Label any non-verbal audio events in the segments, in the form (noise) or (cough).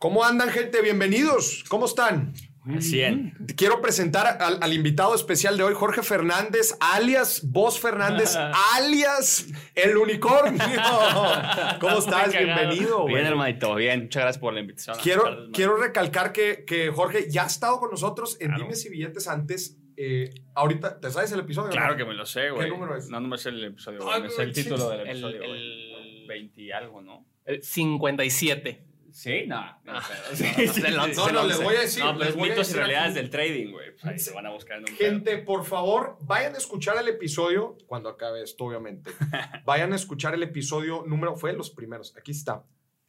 ¿Cómo andan, gente? Bienvenidos. ¿Cómo están? 100. Quiero presentar al, al invitado especial de hoy, Jorge Fernández, alias Vos Fernández, (laughs) alias El Unicornio. ¿Cómo estás? Bienvenido. Bien, hermanito, bien. Muchas gracias por la invitación. Quiero, tardes, quiero recalcar que, que Jorge ya ha estado con nosotros en Claro. Dimes y Billetes antes. Eh, ahorita, ¿te sabes el episodio? Claro no? que me lo sé, güey. número es? No, no me sé el episodio, Ay. Me sé el título del El- episodio, güey. el- 20 y algo, ¿no? El 57. Sí, no. no, Ah. (laughs) No. No, les voy a decir. No, pero es mitos y realidades del trading, güey. Pues ahí se van a buscar en un pedo. Gente, por favor, vayan a escuchar el episodio, cuando acabe esto, obviamente. (laughs) vayan a escuchar el episodio número, fue de los primeros, aquí está.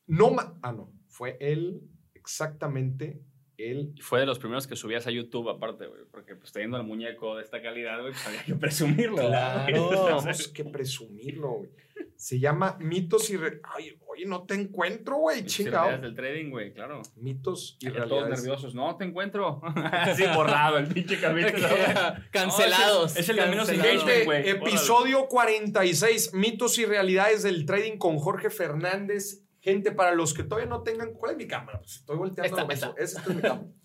No, ah, no, fue el, exactamente, el... Y fue de los primeros que subías a YouTube, aparte, güey. Porque, pues, teniendo el muñeco de esta calidad, güey, pues había que (laughs) presumirlo. ¿verdad? Tenemos que presumirlo, güey. Se llama Mitos y... Re- Ay, oye, no te encuentro, güey, chingado. realidades del trading, güey, claro. Mitos y Y todos realidades. nerviosos. No, te encuentro. (laughs) Así borrado el pinche capítulo. Cancelados. (laughs) No, es el- es el de menos cancelados. engagement, güey. Gente, episodio 46, mitos y realidades del trading con Jorge Fernández. Gente, para los que todavía no tengan, ¿cuál es mi cámara? Pues estoy volteando. Esta, esta. Esa es mi cámara. (laughs)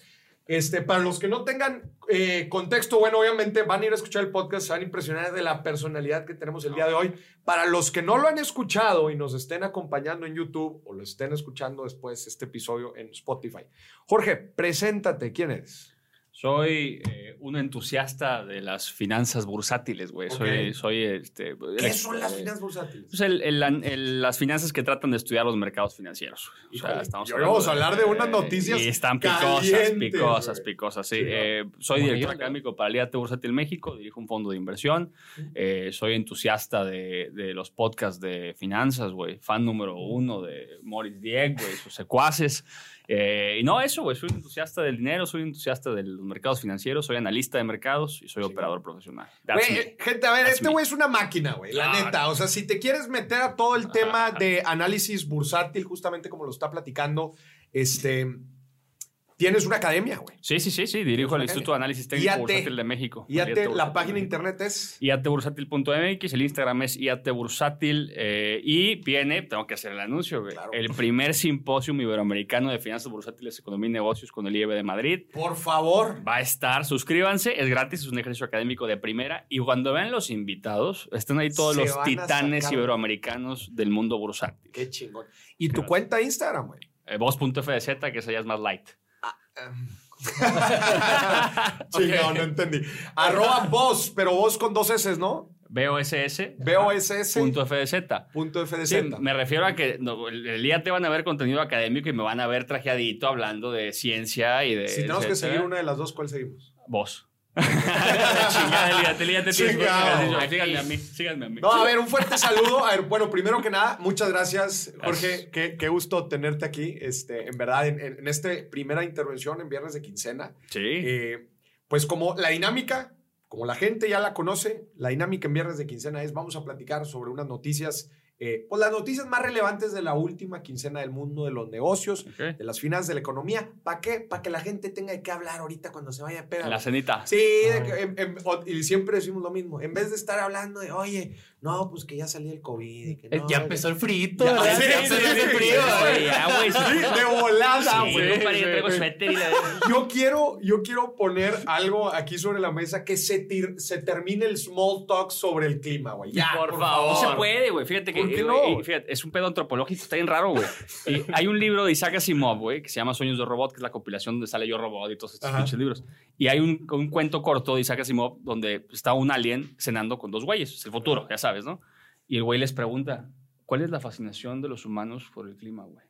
Este, para los que no tengan eh, contexto, bueno, obviamente van a ir a escuchar el podcast, se van a impresionar de la personalidad que tenemos el día de hoy. Para los que no lo han escuchado y nos estén acompañando en YouTube o lo estén escuchando después este episodio en Spotify. Jorge, preséntate, ¿quién eres? Soy eh, un entusiasta de las finanzas bursátiles, güey. Soy, soy este. ¿Qué el- son las eh, finanzas bursátiles? pues el- el- el- las finanzas que tratan de estudiar los mercados financieros. O sea, Híjole, estamos vamos a hablar de unas noticias Y están picosas, picosas, picosas, sí. Sí, Eh, soy director académico para el IAT Bursátil México, dirijo un fondo de inversión. Eh, soy entusiasta de, de los podcasts de finanzas, güey. Fan número uno de Morris Dieck, güey, sus secuaces. Eh, y no eso, güey. Soy entusiasta del dinero, soy entusiasta de los mercados financieros, soy analista de mercados y soy Sí. operador profesional. Eh, gente, a ver, That's este güey es una máquina, güey, la neta. O sea, si te quieres meter a todo el tema de análisis bursátil, justamente como lo está platicando, este, tienes una academia, güey. Sí, sí, sí, sí. Dirijo el. Instituto de Análisis Técnico IAT. Bursátil de México. IAT la página de internet es... IATbursátil.mx, el Instagram es IATbursátil eh, y viene, tengo que hacer el anuncio, güey, Claro. el primer simposio iberoamericano de finanzas bursátiles, economía y negocios con el IEB de Madrid. Por favor. Va a estar, suscríbanse, es gratis, es un ejercicio académico de primera y cuando vean los invitados, están ahí todos Se los titanes iberoamericanos del mundo bursátil. Qué chingón. Y tu cuenta Instagram, güey. Eh, Voz.fdz, que esa ya es más light. (laughs) Chingón, no entendí. Arroba vos, pero vos con dos S, ¿no? BOSS. BOSS. Punto FDZ. Punto FDZ. Sí, me refiero a que no, el día te van a ver contenido académico y me van a ver trajeadito hablando de ciencia y de. si tenemos que seguir una de las dos, ¿cuál seguimos? Vos. Chingada. Síganme a mí, síganme a mí. No, a ver, un fuerte saludo. A ver, bueno, primero que nada, muchas gracias, Jorge. Gracias. Qué, qué gusto tenerte aquí. Este, en verdad, en, en, en esta primera intervención en Viernes de Quincena. Sí. Eh, pues como la dinámica, como la gente ya la conoce, la dinámica en Viernes de Quincena es, vamos a platicar sobre unas noticias, eh, pues las noticias más relevantes de la última quincena del mundo de los negocios, de las finanzas, de la economía. ¿Para qué? Para que la gente tenga de qué hablar ahorita cuando se vaya a pegar. La cenita. Sí, de que en- en- o- y siempre decimos lo mismo. En vez de estar hablando de, oye, no, pues que ya salió el COVID. y que Eh, no, ya empezó el frito, Ya, ¿verdad? sí, Ya sí, empezó sí, el frío, ya, güey. Sí, de volada, güey. yo quiero, yo quiero poner algo aquí sobre la mesa que se, tir- se termine el small talk sobre el clima, güey. Ya, Por No favor. se puede, güey. Fíjate que ¿Por qué eh, no? eh, fíjate, es un pedo antropológico, está bien raro, güey. Hay un libro de Isaac Asimov, güey, que se llama Sueños de Robot, que es la compilación donde sale Yo Robot y todos estos pinches libros. Y hay un, un cuento corto de Isaac Asimov donde está un alien cenando con dos güeyes. Es el futuro, ya sabes, ¿no? Y el güey les pregunta, ¿cuál es la fascinación de los humanos por el clima, güey?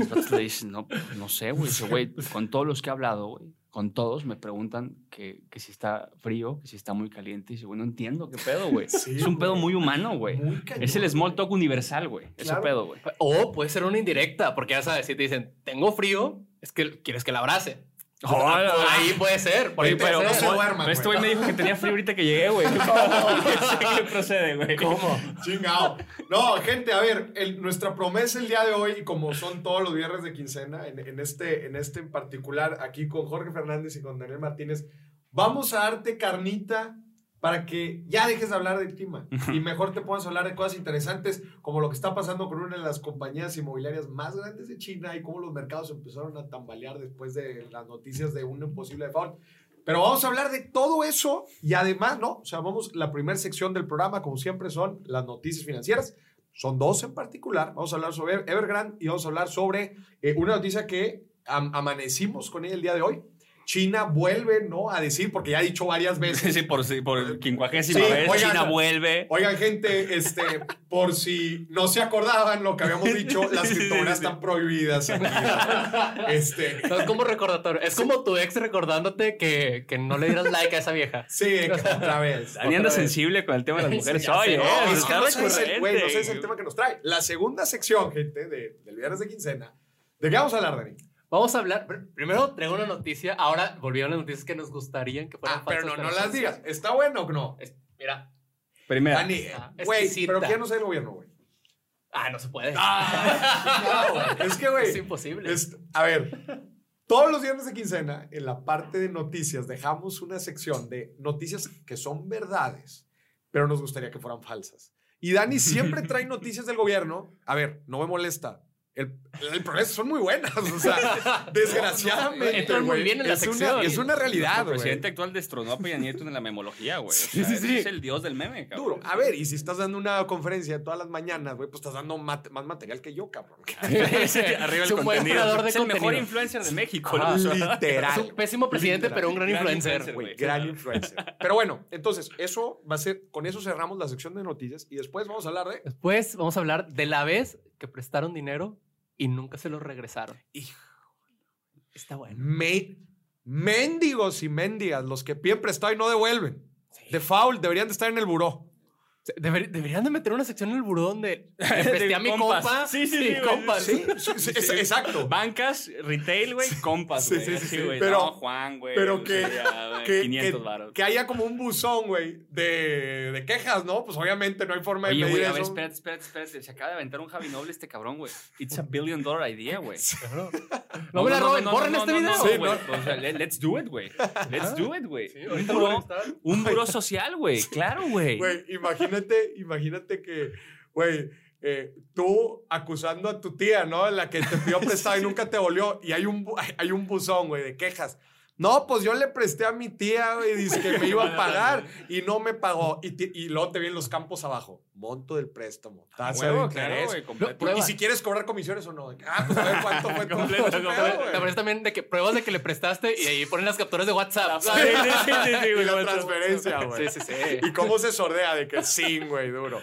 Y los le dicen, no, no sé, güey. Dice, güey, con todos los que he hablado, güey, con todos me preguntan que, que si está frío, que si está muy caliente. Y dice, güey, no entiendo qué pedo, güey. (laughs) Sí, es un pedo güey. muy humano, güey. Muy cañón, Es el small güey. talk universal, güey. Ese Claro. pedo, güey. O puede ser una indirecta, porque ya sabes, si te dicen, tengo frío, es que quieres que la abrace. Por ahí puede ser. Por ahí Oye, puede pero, no ser. se pero este güey. me dijo que tenía frío ahorita que llegué, güey. (laughs) ¿Qué procede, güey? ¿Cómo? Chingado. No, gente, a ver, el- nuestra promesa el día de hoy, y como son todos los viernes de quincena, en, en este, en este en particular, aquí con Jorge Fernández y con Daniel Martínez, vamos a darte carnita para que ya dejes de hablar del clima y mejor te puedas hablar de cosas interesantes como lo que está pasando con una de las compañías inmobiliarias más grandes de China y cómo los mercados empezaron a tambalear después de las noticias de un posible default. Pero vamos a hablar de todo eso y además, ¿no? O sea, vamos, la primera sección del programa, como siempre, son las noticias financieras. Son dos en particular. Vamos a hablar sobre Evergrande y vamos a hablar sobre eh, una noticia que am- amanecimos con ella el día de hoy. China vuelve, ¿no? A decir, porque ya ha dicho varias (laughs) veces. Sí, sí, por, por quincuagésima Sí, vez, oigan, China vuelve. Oigan, gente, este, por si no se acordaban lo que habíamos (laughs) dicho, las sí, criptomonedas sí. están prohibidas. (laughs) Este, No, es como recordatorio. Es como tu ex recordándote que, que no le dieras like a esa vieja. sí, otra vez. Dani anda Otra vez. sensible con el tema de las mujeres. Oye, no, eh, No, es que está no sé, es el, güey, no sé, es el recurrente. tema que nos trae. La segunda sección, gente, de, del viernes de quincena. ¿De qué vamos a hablar, Dani? Vamos a hablar. pr- Primero traigo una noticia. Ahora volvieron las noticias que nos gustarían que fueran Ah, pero no, no las digas. ¿Está bueno o no? Es- Mira. Primera. Dani, Ah, güey, pero ya no sé el gobierno, güey. Ah, no se puede. (laughs) No, güey. Es que, güey. es imposible. Es- a ver, todos los viernes de quincena, en la parte de noticias, dejamos una sección de noticias que son verdades, pero nos gustaría que fueran falsas. Y Dani siempre trae noticias del gobierno. A ver, no me molesta. El, el problema es que son muy buenas. O sea, (laughs) desgraciadamente. Entran muy güey, bien en la es una- es una realidad, El presidente actual destronó a Peña Nieto en la memología, güey. O Sí, sea, sí, sí. Es el dios del meme, cabrón. Duro. A ver, y si estás dando una conferencia todas las mañanas, güey, pues estás dando mat- más material que yo, cabrón. (laughs) Arriba Es el contenido. creador de es el mejor influencer de México. ¿no? Literal. Es un pésimo presidente, Literal. pero un gran, Gran influencer. güey. gran influencer. Pero bueno, entonces, eso va a ser, con eso cerramos la sección de noticias y después vamos a hablar de... Después vamos a hablar de la vez que prestaron dinero y nunca se lo regresaron. Hijo. Está bueno. Me, mendigos y mendigas, los que piden prestado y no devuelven. De foul, deberían de estar en el buró. Deber- deberían de meter una sección en el buró donde (laughs) a mi compas. compa. Sí, sí, compas. Sí, sí, sí, es- exacto. Bancas, retail, güey, compas, Sí, güey. sí, sí, güey. Pero- no, Juan, güey. pero que- Que, 500 que- varos. que haya como un buzón, güey, de, de quejas, ¿no? Pues obviamente no hay forma de medir güey, a ver, espérate, espérate, espérate. Se acaba de aventar un Javi Noble este cabrón, güey. It's a billion dollar idea, güey. (laughs) No, me la roben, borren este video. No, Sí, güey. no. O sea, le- let's do it, güey. Let's do it, güey. un buró social, güey. Claro, güey. Güey, imagínate, imagínate que, güey, eh, tú acusando a tu tía, ¿no? La que te pidió (laughs) prestado y nunca te volvió. Y hay un, hay- un buzón, güey, de quejas. No, pues yo le presté a mi tía, güey, dice que me iba a (laughs) pagar y no me pagó. Y, y luego te vienen los campos abajo. Monto del préstamo. Tasa de claro, interés. completo. Prueba. y si quieres cobrar comisiones o no. de que, Ah, pues a ver cuánto fue (laughs) Completo, completo. también de que pruebas de que le prestaste y ahí ponen las capturas de WhatsApp. Sí, sí, sí, sí, sí, (laughs) Y la transferencia, güey. Sí, sí, sí. Y cómo se sordea de que sí, güey, duro.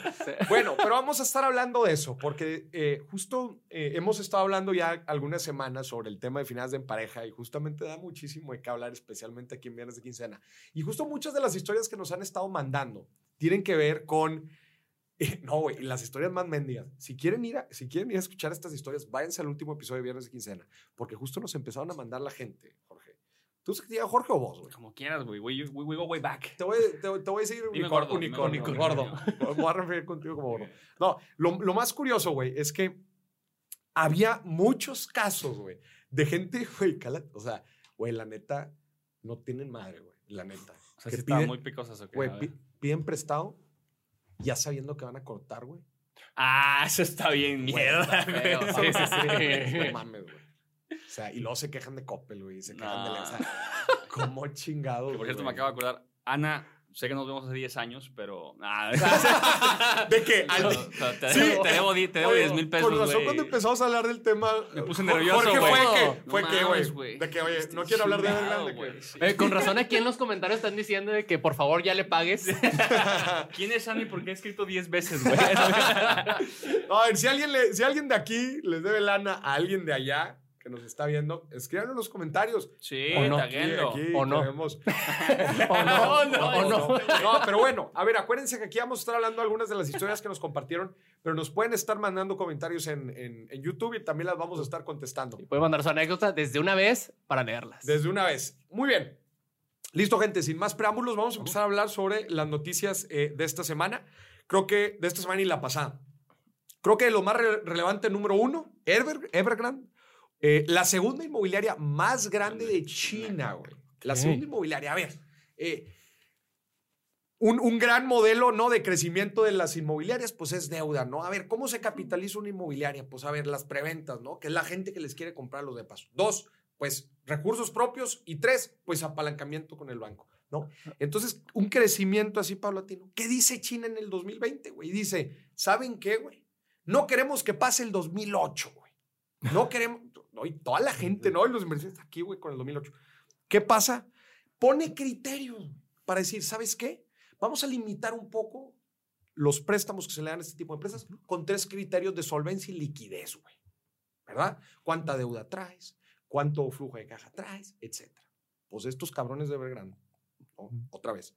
Bueno, pero vamos a estar hablando de eso, porque eh, justo eh, hemos estado hablando ya algunas semanas sobre el tema de finanzas en pareja y justamente da muchísimo de qué hablar, especialmente aquí en Viernes de Quincena. Y justo muchas de las historias que nos han estado mandando tienen que ver con... (laughs) no, güey, las historias más mendigas. Si quieren, ir a, si quieren ir a escuchar estas historias, váyanse al último episodio de Viernes de Quincena, porque justo nos empezaron a mandar la gente, Jorge. ¿Tú que te Jorge o vos, güey? Como quieras, güey. We, we, we go way back. Te voy, te, te voy a decir Dime unicornio, gordo, unicornio, dime gordo. gordo. Voy a referir contigo como gordo. No, lo, lo más curioso, güey, es que había muchos casos, güey, de gente, güey, o sea, güey, la neta, no tienen madre, güey, la neta. O sea, que estaba piden, muy picosas, güey, a ver. pi- piden prestado ya sabiendo que van a cortar, güey. Ah, eso está bien mierda, güey. feo. Sí, sí, sí. No mames, güey. O sea, y luego se quejan de Coppel, güey, se quejan de la... No. O sea, ¿Cómo chingado, Que, por cierto, me acabo de acordar. Ana, sé que nos vemos hace 10 años, pero. Ah, (laughs) ¿De qué? Al no, te, Sí. debo, te debo di- te debo Oye, 10 mil pesos. Con razón, güey. cuando empezamos a hablar del tema. Me puse nervioso, güey. fue que, No fue que, mames, güey. De que, oye, Estoy no quiero hablar de. Sí. Eh, con razón aquí en los comentarios están diciendo de que por favor ya le pagues. (laughs) ¿Quién es Ana y por qué ha escrito 10 veces, güey? (laughs) No, a ver, si alguien, le- si alguien de aquí les debe lana a alguien de allá que nos está viendo, escríbanlo en los comentarios. Sí, O no. taguenlo. Aquí O no. queremos- (laughs) (laughs) o no, O no, o no. No, pero bueno, a ver, acuérdense que aquí vamos a estar hablando algunas de las historias que nos compartieron, pero nos pueden estar mandando comentarios en, en- en YouTube y también las vamos a estar contestando. Puede mandar su anécdota desde una vez para leerlas. Desde una vez. Muy bien. Listo, gente. Sin más preámbulos, vamos a empezar a hablar sobre las noticias eh, de esta semana. Creo que de esta semana y la pasada. Creo que lo más re- relevante, número uno, Ever- Evergrande, eh, la segunda inmobiliaria más grande de China, güey. La segunda inmobiliaria. A ver, eh, un, un gran modelo, ¿no? De crecimiento de las inmobiliarias, pues es deuda, ¿no? A ver, ¿cómo se capitaliza una inmobiliaria? Pues a ver, las preventas, ¿no? Que es la gente que les quiere comprar los de paso. Dos, pues recursos propios. Y tres, pues apalancamiento con el banco, ¿no? Entonces, un crecimiento así paulatino. ¿Qué dice China en el 2020, güey? Dice, ¿saben qué, güey? No queremos que pase el 2008, güey. No queremos, no, y toda la gente, ¿no? Y los inversionistas aquí, güey, con el 2008. ¿Qué pasa? Pone criterios para decir, ¿sabes qué? Vamos a limitar un poco los préstamos que se le dan a este tipo de empresas con tres criterios de solvencia y liquidez, güey. ¿Verdad? ¿Cuánta deuda traes? ¿Cuánto flujo de caja traes? Etcétera. Pues estos cabrones de Belgrano, ¿no? otra vez,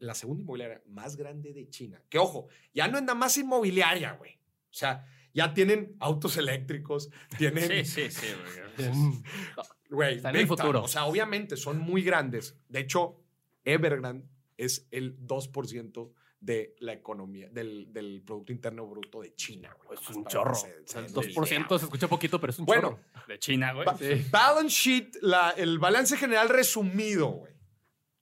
la segunda inmobiliaria más grande de China, que ojo, ya no es nada más inmobiliaria, güey. O sea, ya tienen autos eléctricos, tienen... Sí, sí, sí. güey. (laughs) Está en el futuro. O sea, obviamente son muy grandes. De hecho, Evergrande es el 2% de la economía, del, del Producto Interno Bruto de China. güey. Es un chorro. se- O se sea, den el una 2% se escucha poquito, pero es un Bueno, chorro. De China, güey. Ba- Balance sheet, la- el balance general resumido, güey.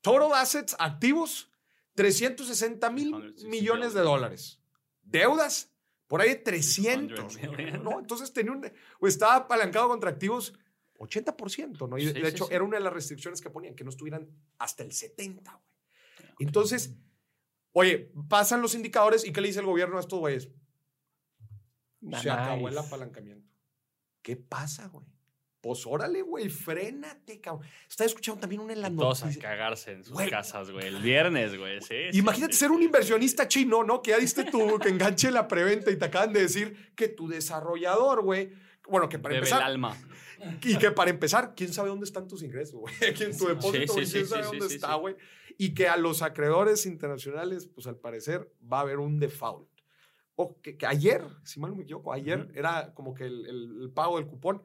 Total assets activos, 360 mil 360 millones de dólares. Deudas, por ahí de 300. 300 güey, million. ¿no? Entonces tenía un, o estaba apalancado contra activos 80%, ¿no? Y de, Sí, de sí, hecho sí. era una de las restricciones que ponían, que no estuvieran hasta el 70, güey. Entonces, oye, pasan los indicadores y ¿qué le dice el gobierno a estos güeyes? Se acabó el apalancamiento. ¿Qué pasa, güey? Pues órale, güey, frénate, cabrón. Estaba escuchando también una en la Todos a cagarse en sus Güey. casas, güey. El viernes, güey. Sí, Imagínate sí, ser un sí. inversionista chino, ¿no? Que ya diste tu que enganche la preventa y te acaban de decir que tu desarrollador, güey. Bueno, que para Bebe el empezar. alma. Y que para empezar, ¿quién sabe dónde están tus ingresos, güey? (laughs) ¿Quién tu depósito, güey? ¿Quién sabe dónde está, güey? Y que a los acreedores internacionales, pues al parecer va a haber un default. O que, que ayer, si mal no me equivoco, ayer era como que el, el- el pago del cupón,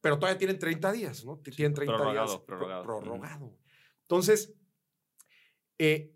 pero todavía tienen 30 días, ¿no? Tienen 30 prorrogado, días. pro- prorrogado. prorrogado. Entonces, eh,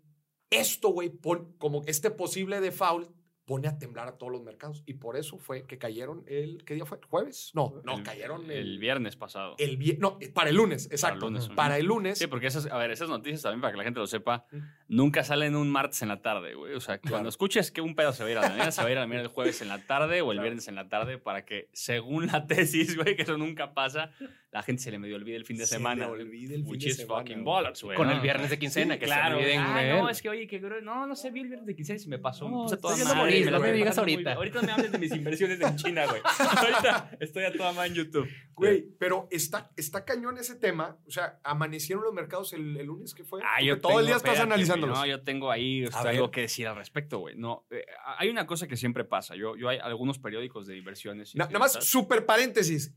esto, güey, como este posible default pone a temblar a todos los mercados. Y por eso fue que cayeron el, ¿qué día fue? ¿Jueves? No, no, El- cayeron El viernes pasado. el vie- no, eh, para el lunes, exacto. lunes, Para el lunes. Sí, porque esas, a ver, esas noticias también, para que la gente lo sepa, Mm. nunca salen un martes en la tarde, güey. O sea, Claro. cuando escuches que un pedo se va a ir a la mañana, se va a ir a la mañana el jueves en la tarde o el viernes en la tarde para que, según la (laughs) tesis, güey, que eso nunca pasa, la gente se le medio olvide el fin de Se semana. le olvide el which fin de is semana, fucking bollocks, güey. Con ¿no? el viernes de quincena, Sí, que claro. se olviden, ah, güey. no, es que, oye, que no, no sé, vi el viernes de quincena y se me pasó. No, me puse a estoy toda madre, morir, me lo me digas ahorita. Ahorita me hables de mis inversiones en China, güey. (laughs) Ahorita estoy a toda madre en YouTube. Güey, pero está, está cañón ese tema. O sea, amanecieron los mercados el, el lunes que fue. Ah, yo todo el día estás analizándolos. No, yo tengo ahí este, algo que decir al respecto, güey. No, eh, hay una cosa que siempre pasa. Yo, yo hay algunos periódicos de inversiones. nada más, súper paréntesis.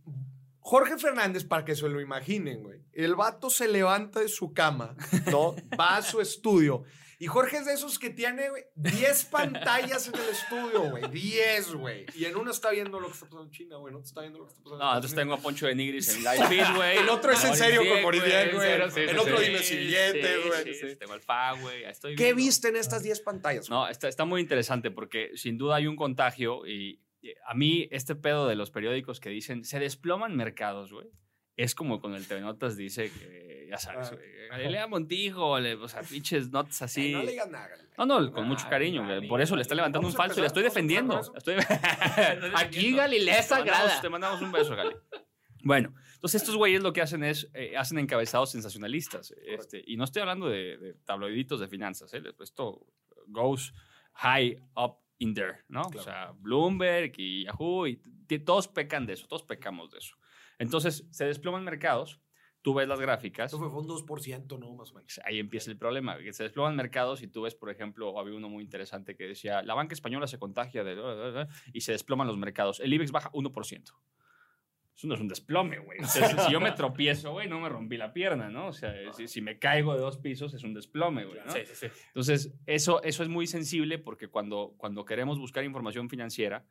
Jorge Fernández, para que se lo imaginen, güey. El vato se levanta de su cama, ¿no? (laughs) Va a su estudio. Y Jorge es de esos que tiene, güey, 10 pantallas en el estudio, güey. 10, güey. Y en una está viendo lo que está pasando en China, güey. En otra está viendo lo que está pasando en No, entonces tengo a Poncho de Nigris en (laughs) live feed, güey. El otro es en serio con Moridian, güey. en El otro dime si billete, güey. Tengo el FA, güey. ¿Qué viste en estas 10 pantallas? No, está, está muy interesante porque sin duda hay un contagio y a mí este pedo de los periódicos que dicen se desploman mercados, güey. Es como con el TV Notas dice que, ya sabes, Ah. güey, Galilea Montijo, le- o sea, pinches notas así. Eh, no le digas nada. No, no, con mucho cariño, güey. Por eso le está levantando un falso y le estoy defendiendo. Estoy, (laughs) Aquí. Galilea es Te mandamos- sagrada. Te mandamos un beso, Gali. Bueno, entonces estos güeyes lo que hacen es, eh, hacen encabezados sensacionalistas. Este, y no estoy hablando de, de tabloiditos de finanzas. ¿eh? Esto goes high up in there, ¿no? O Claro. sea, Bloomberg y Yahoo, y todos pecan de eso, todos pecamos de eso. Entonces, se desploman mercados, tú ves las gráficas, Eso fue, fue un 2%, ¿no? Más o menos. ahí empieza el problema, que se desploman mercados y tú ves, por ejemplo, había uno muy interesante que decía, la banca española se contagia de... y se desploman los mercados. El IBEX baja 1%. Eso no es un desplome, güey. O sea, si, yo me (laughs) tropiezo, güey, no me rompí la pierna, ¿no? O sea, si, si me caigo de dos pisos es un desplome, güey, ¿no? Sí, sí, sí. Entonces, eso, eso es muy sensible porque cuando, cuando queremos buscar información financiera,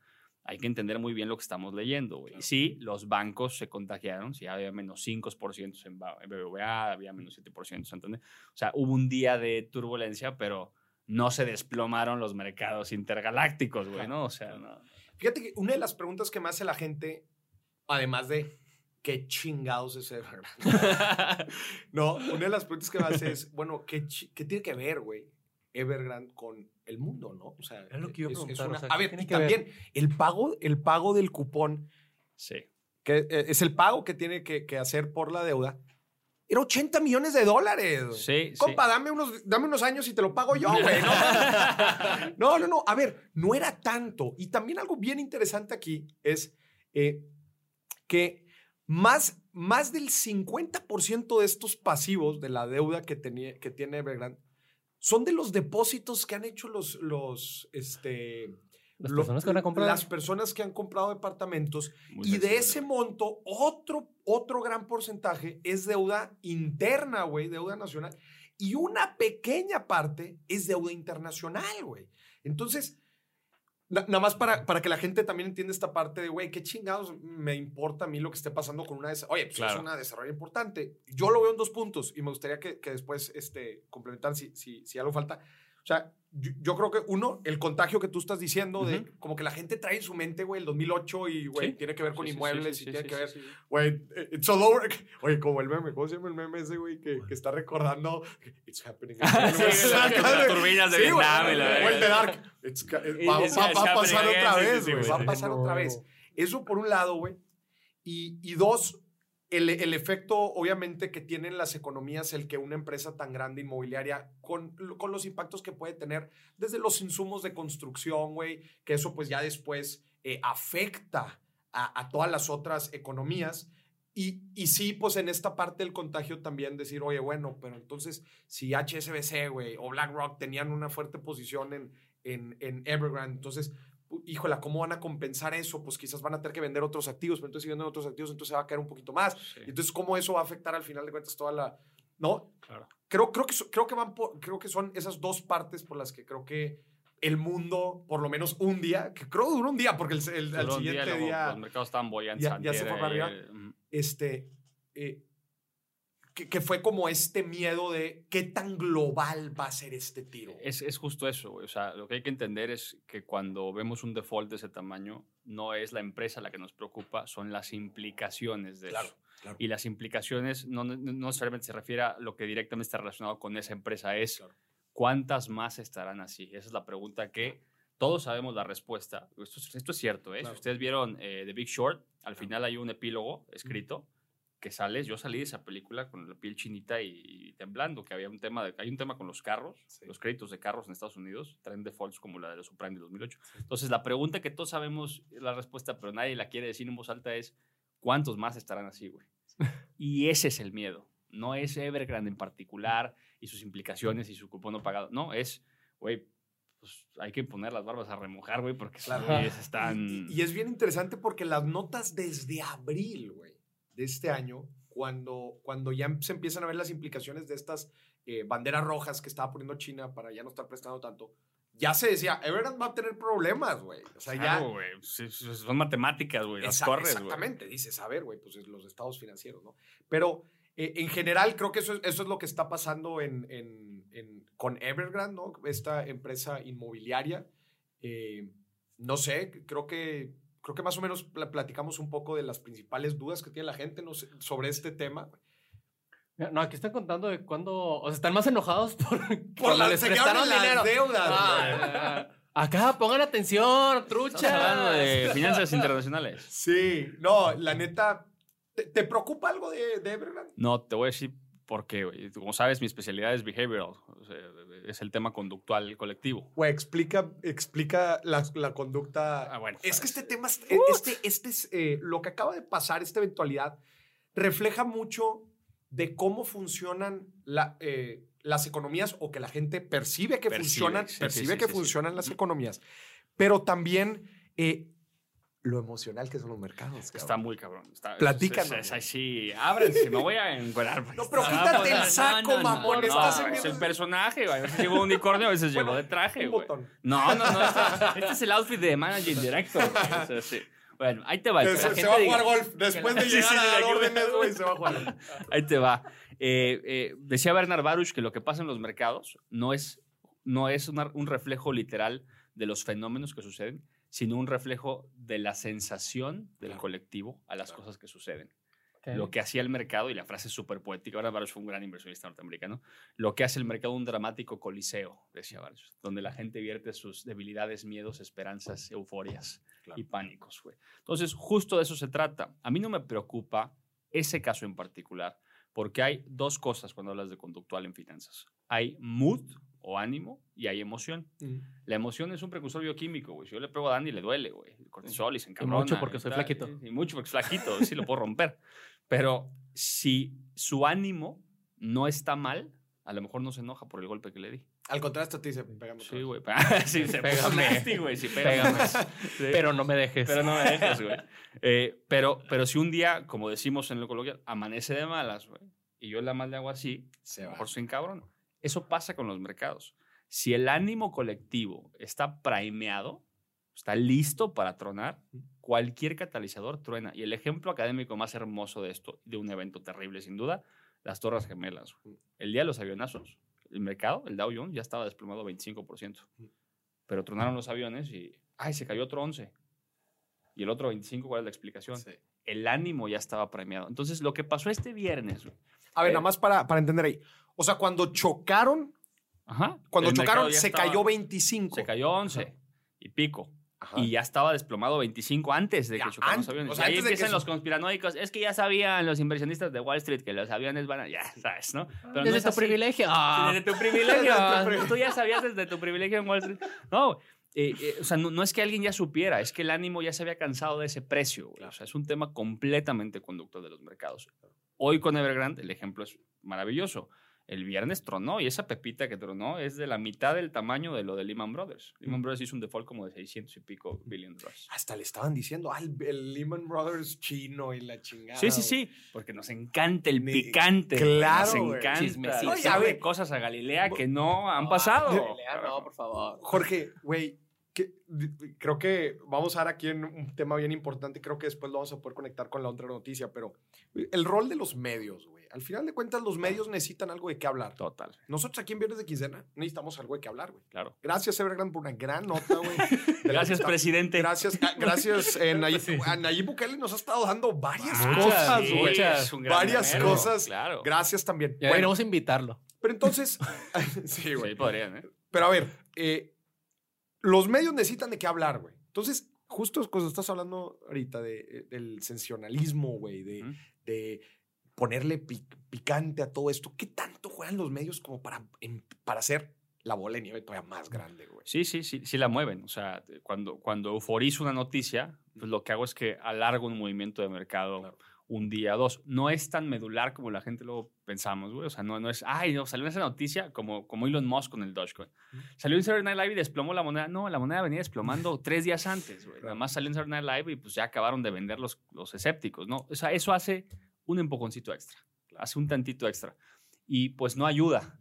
hay que entender muy bien lo que estamos leyendo, güey. Sí, los bancos se contagiaron, sí, había menos 5% en Ba- en BBVA, había menos 7% en Santander. O sea, hubo un día de turbulencia, pero no se desplomaron los mercados intergalácticos, güey, ¿no? O sea, no. Fíjate que una de las preguntas que me hace la gente, además de qué chingados es Evergrande. (laughs) no, una de las preguntas que me hace es, bueno, ¿qué, qué tiene que ver, güey? Evergrande con el mundo, ¿no? O sea, Era lo que a es- es o una- sea, a ¿qué ver, y también el pago, el pago del cupón, Sí. que eh, es el pago que tiene que, que hacer por la deuda, era 80 millones de dólares. Sí, sí. Compa, dame unos, dame unos años y te lo pago yo, (laughs) güey. ¿no? No, no, no. A ver, no era tanto. Y también algo bien interesante aquí es eh, que más, más del 50% de estos pasivos de la deuda que, tenía, que tiene Evergrande son de los depósitos que han hecho los, los, este, Las personas que comprar. Las personas que han comprado departamentos. Muy y de ese monto, otro, otro gran porcentaje es deuda interna, güey, deuda nacional. Y una pequeña parte es deuda internacional, güey. Entonces, nada más para, para que la gente también entienda esta parte de, güey, qué chingados me importa a mí lo que esté pasando con una... Oye, pues Claro. es una desarrollo importante. Yo lo veo en dos puntos y me gustaría que, que después este, complementar si, si, si algo falta. O sea, yo, yo creo que uno, el contagio que tú estás diciendo de como que la gente trae en su mente, güey, el 2008 y, güey, Sí. tiene que ver con Sí, inmuebles sí, y sí, tiene sí, que sí, ver, sí, sí. güey, it's all over. (laughs) Oye, como el meme, ¿cómo se llama el meme ese, güey, que, que está recordando? It's happening. (laughs) Sí, las- las turbinas de güey, Vietnam el de. Dark. It's ca- va, It's- va- it's va a pasar otra vez, güey. Va a pasar otra vez. Eso por un lado, güey. Y, y dos, el, el efecto, obviamente, que tienen las economías, el que una empresa tan grande inmobiliaria, con, con los impactos que puede tener desde los insumos de construcción, güey, que eso pues ya después eh, afecta a, a todas las otras economías. Y, y sí, pues en esta parte del contagio también decir, oye, bueno, pero entonces si HSBC, güey, o BlackRock tenían una fuerte posición en, en, en Evergrande, entonces, híjola, ¿cómo van a compensar eso? Pues quizás van a tener que vender otros activos, pero entonces si venden otros activos, entonces se va a caer un poquito más. Sí, Y entonces, ¿cómo eso va a afectar al final de cuentas toda la... ¿No? claro. Creo, creo, que, creo, que van por- creo que son esas dos partes por las que creo que el mundo, por lo menos un día, que creo duró un día, porque el, el- al día, siguiente luego día Los mercados estaban boyantes. ya- ya se fue para arriba. este, eh, que, que fue como este miedo de qué tan global va a ser este tiro. Es, es justo eso, güey. O sea, lo que hay que entender es que cuando vemos un default de ese tamaño, no es la empresa la que nos preocupa, son las implicaciones de Claro, eso. claro. Y las implicaciones no, no, necesariamente se refiere a lo que directamente está relacionado con esa empresa, es Claro. cuántas más estarán así. Esa es la pregunta que todos sabemos la respuesta. Esto, es- esto es cierto, ¿eh? Si ustedes vieron eh, The Big Short, al final hay un epílogo escrito que sales, yo salí de esa película con la piel chinita y, y temblando, que había un tema, de- hay un tema con los carros, Sí. los créditos de carros en Estados Unidos, traen defaults como la de los subprime de 2008. Entonces, la pregunta que todos sabemos la respuesta, pero nadie la quiere decir en voz alta es, ¿cuántos más estarán así, güey? (laughs) Y ese es el miedo. No es Evergrande en particular y sus implicaciones y su cupón no pagado. No, es, güey, pues hay que poner las barbas a remojar, güey, porque Claro. están... Y, y es bien interesante porque las notas desde abril, güey, de este año, cuando, cuando ya se empiezan a ver las implicaciones de estas eh, banderas rojas que estaba poniendo China para ya no estar prestando tanto, ya se decía, Evergrande va a tener problemas, güey. O sea, ya... Claro, güey, sí, sí, son matemáticas, güey, las corres, güey. Exactamente, dices, a ver, güey, pues es los estados financieros, ¿no? Pero eh, en general creo que eso es, eso es lo que está pasando en, en- en- con Evergrande, ¿no? Esta empresa inmobiliaria. Eh, no sé, creo que, creo que más o menos pla- platicamos un poco de las principales dudas que tiene la gente no sé, sobre este tema. No, aquí están contando de cuándo. O sea, están más enojados (laughs) por. Por las se quedaron las dinero. deudas. Ah, acá, pongan atención, trucha. hablando de finanzas internacionales. Sí, no, la neta, ¿te, te preocupa algo de, de Evergrande? No, te voy a decir por qué, güey. Como sabes, mi especialidad es behavioral. o sea, es el tema conductual colectivo. Güey, explica, explica la, la conducta. Ah, bueno, es que este tema, es- este, este es, eh, lo que acaba de pasar, esta eventualidad, refleja mucho de cómo funcionan la, eh, las economías o que la gente percibe que Percibe, funcionan, sí, percibe sí, que sí, funcionan las economías, pero también eh, lo emocional que son los mercados. Está muy cabrón. Está, Platícanos, Es, es, así, ábrense, me voy a encuerar. pues. No, pero Ah, quítate pues, el saco, no, no, mamón, no, estás no, en- Es el personaje, güey. A veces llegó un unicornio, a veces llegó Bueno, de traje, un güey. botón. No, no, no. Este, (laughs) este es el outfit de Managing Director. güey. O sea, sí. Bueno, ahí te va. Se, se gente va a diga- jugar golf. Después de (laughs) Sí, sí, llegar sí, a dar órdenes, güey, se va a jugar. (laughs) Ahí te va. Eh, eh, decía Bernard Baruch que lo que pasa en los mercados no es, no es una- un reflejo literal de los fenómenos que suceden, sino un reflejo de la sensación del Claro. colectivo a las Claro. cosas que suceden. lo que hacía el mercado, y la frase es súper poética, ahora Baruch fue un gran inversionista norteamericano, lo que hace el mercado un dramático coliseo, decía Baruch, donde la gente vierte sus debilidades, miedos, esperanzas, euforias Claro. y pánicos. güey. Entonces, justo de eso se trata. A mí no me preocupa ese caso en particular, porque hay dos cosas cuando hablas de conductual en finanzas. Hay mood o ánimo y hay emoción. La emoción es un precursor bioquímico, güey. Si yo le pego a Dani, le duele, güey. El cortisol y se encabrona. mucho porque soy tal, flaquito. Y mucho porque es flaquito, sí lo puedo romper. (laughs) Pero si su ánimo no está mal, a lo mejor no se enoja por el golpe que le di. Al contrario, esto te dice, pégame. otra Sí, güey. (laughs) sí, se Pégame. güey. Sí, pégame. (laughs) Sí. Pero no me dejes. Pero no me dejes, güey. Eh, pero, pero si un día, como decimos en lo coloquial, amanece de malas, güey, y yo la mal le hago así, Se a lo va. mejor soy cabrón. Eso pasa con los mercados. Si el ánimo colectivo está primeado, está listo para tronar, cualquier catalizador truena. Y el ejemplo académico más hermoso de esto, de un evento terrible sin duda, las Torres Gemelas. El día de los avionazos, el mercado, el Dow Jones, ya estaba desplomado 25%. Pero tronaron los aviones y, ay, se cayó otro 11. Y el otro 25, ¿cuál es la explicación? Sí. El ánimo ya estaba premiado. Entonces, lo que pasó este viernes, A ver, Eh. nada más para, para entender ahí. O sea, cuando chocaron, Ajá. cuando El chocaron, se estaba- cayó 25. Se cayó 11 y pico. Ajá. Y ya estaba desplomado 25 antes de Ya, que chocaran los aviones. o sea, y ahí que empiezan los conspiranoicos. Es que ya sabían los inversionistas de Wall Street que los aviones van a... Ya sabes, ¿no? Pero no Desde es tu así. privilegio. Ah. (laughs) Desde tu privilegio. Tú ya sabías desde tu privilegio en Wall Street. No, eh, eh, o sea, no, no es que alguien ya supiera, es que el ánimo ya se había cansado de ese precio. güey. O sea, es un tema completamente conducto de los mercados. Hoy con Evergrande el ejemplo es maravilloso. El viernes tronó y esa pepita que tronó es de la mitad del tamaño de lo de Lehman Brothers. Lehman Brothers hizo un default como de 600 y pico billion dólares. Hasta le estaban diciendo, ah, el, el Lehman Brothers chino y la chingada. Sí, sí, sí, porque nos encanta el picante. claro, Nos encanta Chismecito. Oye, a ver. cosas a Galilea que no han pasado. Galilea, no, por favor. Jorge, güey, que- creo que vamos a dar aquí en un tema bien importante. Creo que después lo vamos a poder conectar con la otra noticia, pero el rol de los medios, güey. Al final de cuentas, los medios necesitan algo de qué hablar. Total, Nosotros aquí en Viernes de Quincena necesitamos algo de qué hablar, güey. claro. Gracias, Evergrande, por una gran nota, güey. (laughs) Gracias, presidente. Gracias, ah, gracias. eh, (laughs) Nayib, a Nayib Bukele nos ha estado dando varias Muchas, cosas, güey. muchas. Varias cosas. Claro. Gracias también. Ya Bueno, deberíamos invitarlo. pero entonces, (laughs) sí, güey. Sí, podrían, ¿eh? Pero a ver, eh, los medios necesitan de qué hablar, güey. Entonces, justo cuando estás hablando ahorita de, eh, del sensacionalismo, güey, de, de ponerle pi- picante a todo esto, ¿qué tanto juegan los medios como para, em- para hacer la bola de nieve todavía más grande, güey? Sí, sí, sí, sí la mueven. O sea, cuando, cuando euforizo una noticia, pues lo que hago es que alargo un movimiento de mercado Claro. Un día, dos. No es tan medular como la gente luego pensamos, güey. O sea, no, no es, ay, no, salió esa noticia como, como Elon Musk con el Dogecoin. Salió en Saturday Night Live y desplomó la moneda. No, la moneda venía desplomando tres días antes, güey. Nada más salió en Saturday Night Live y pues ya acabaron de vender los, los escépticos, ¿no? O sea, eso hace un empujoncito extra. Hace un tantito extra. Y pues no ayuda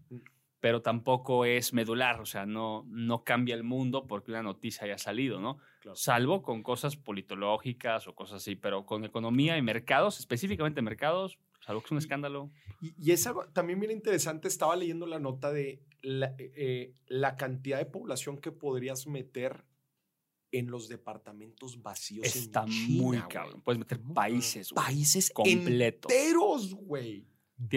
pero tampoco es medular, o sea, no, no cambia el mundo porque una noticia haya salido, ¿no? Claro. Salvo con cosas politológicas o cosas así, pero con economía y mercados, específicamente mercados, salvo que es un escándalo. Y, y es algo también bien interesante. Estaba leyendo la nota de la, eh, la cantidad de población que podrías meter en los departamentos vacíos. en Está China, muy cabrón. Puedes meter países, güey. Países Completos. enteros, güey.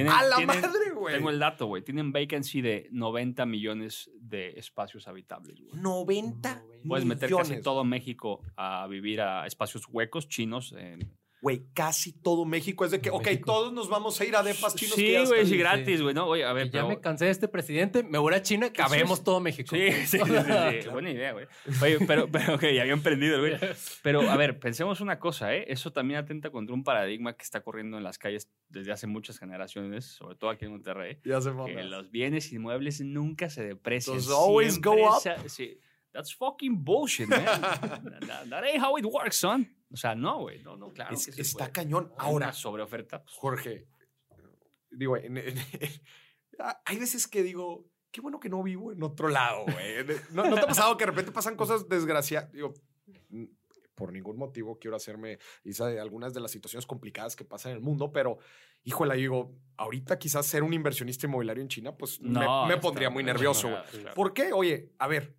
A la tienen- madre, güey. Tengo el dato, güey. Tienen vacancy de 90 millones de espacios habitables, güey. 90 Puedes meter millones. casi todo México a vivir a espacios huecos chinos en, Güey, casi todo México es de que, ok, México. todos nos vamos a ir a depas chinos. Sí, güey, sí, gratis, güey. No, oye, a ver, Y ya pero- me cansé de este presidente, me voy a China, cabemos todo México. Sí, sí, sí, sí, (laughs) sí. Buena idea, güey. Oye, pero, pero ok, ya había emprendido, güey. (laughs) Pero, a ver, pensemos una cosa, ¿eh? Eso también atenta contra un paradigma que está corriendo en las calles desde hace muchas generaciones, sobre todo aquí en Monterrey. Ya se Que los bienes inmuebles nunca se deprecian. Always go up. se- sí. That's fucking bullshit, man. (laughs) that, that ain't how it works, son. O sea, no, güey. No, no, claro. Es- que está puede. cañón. Ahora, una sobreoferta. pues, Jorge, digo, en- en- hay veces que digo, qué bueno que no vivo en otro lado, güey. ¿No, ¿No te ha pasado que de repente pasan cosas desgraciadas? Digo, por ningún motivo quiero hacerme de algunas de las situaciones complicadas que pasan en el mundo, pero híjole, digo, ahorita quizás ser un inversionista inmobiliario en China, pues me- no, me, pondría muy nervioso, güey. claro, claro. ¿Por qué? Oye, a ver,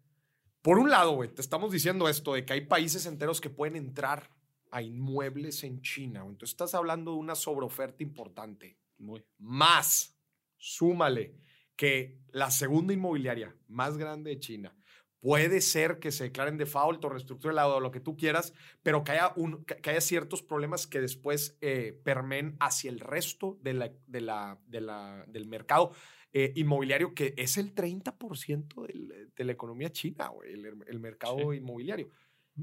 por un lado, güey, te estamos diciendo esto de que hay países enteros que pueden entrar a inmuebles en China. Entonces estás hablando de una sobreoferta importante. Muy. Más, súmale que la segunda inmobiliaria más grande de China puede ser que se declaren default o reestructure el o lo que tú quieras, pero que haya, un, que haya ciertos problemas que después eh, permen hacia el resto de la, de la, de la, del mercado eh, inmobiliario, que es el 30% del, de la economía china, güey, el, el, mercado Sí. inmobiliario.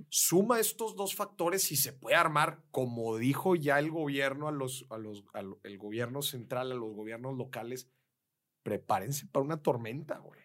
Suma estos dos factores y se puede armar, como dijo ya el gobierno, a los, a los, al- el gobierno central, a los gobiernos locales, prepárense para una tormenta, güey.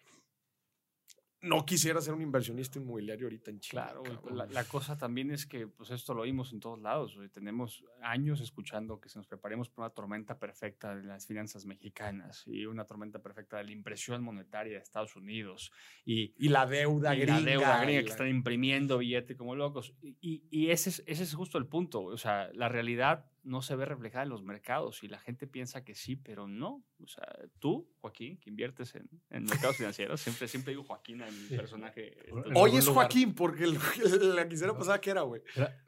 No quisiera ser un inversionista inmobiliario ahorita en China. Claro, cabrón. la, la cosa también es que pues esto lo oímos en todos lados. Tenemos años escuchando que se nos preparemos para una tormenta perfecta de las finanzas mexicanas y una tormenta perfecta de la impresión monetaria de Estados Unidos y, Y la deuda y gringa. la deuda gringa la- que están imprimiendo billete como locos. Y, y- ese, es, ese es justo el punto. O sea, la realidad no se ve reflejada en los mercados y la gente piensa que sí, pero no. O sea, tú, Joaquín, que inviertes en, en mercados financieros, siempre, siempre digo Joaquín a mi Sí. personaje. Hoy es lugar. Joaquín, porque el- (laughs) la quisiera pasada que era, güey.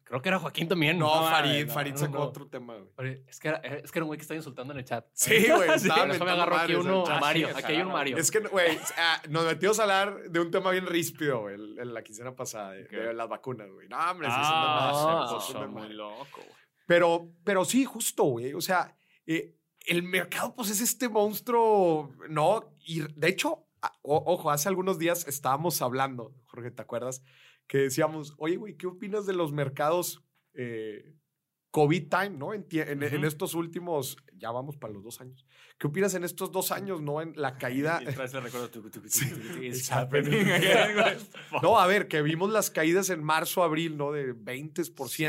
Creo que era Joaquín también. No, no, Farid, no, Farid sacó no. otro tema, güey. Es que, era, es que era un güey que está insultando en el chat. Sí, güey. (laughs) Sí, estaba me agarró aquí uno. Mario. sí, Aquí hay un. Mario. Es que, güey, ah, nos metimos a hablar de un tema bien ríspido, güey, en la quincena pasada, de, las vacunas, güey. No, hombre, Ah, sí, sí, puso me muy madre. loco, güey. Pero, pero sí, justo, güey. O sea, eh, el mercado, pues es este monstruo, ¿no? Y de hecho, ojo, hace algunos días estábamos hablando, Jorge, ¿te acuerdas? Que decíamos, oye, güey, ¿qué opinas de los mercados eh, COVID time, ¿no? En, en- estos últimos, ya vamos para los dos años. ¿Qué opinas en estos dos años, no? En la caída. (laughs) No, a ver, que vimos las caídas en marzo, abril, ¿no? De 20%. Sí,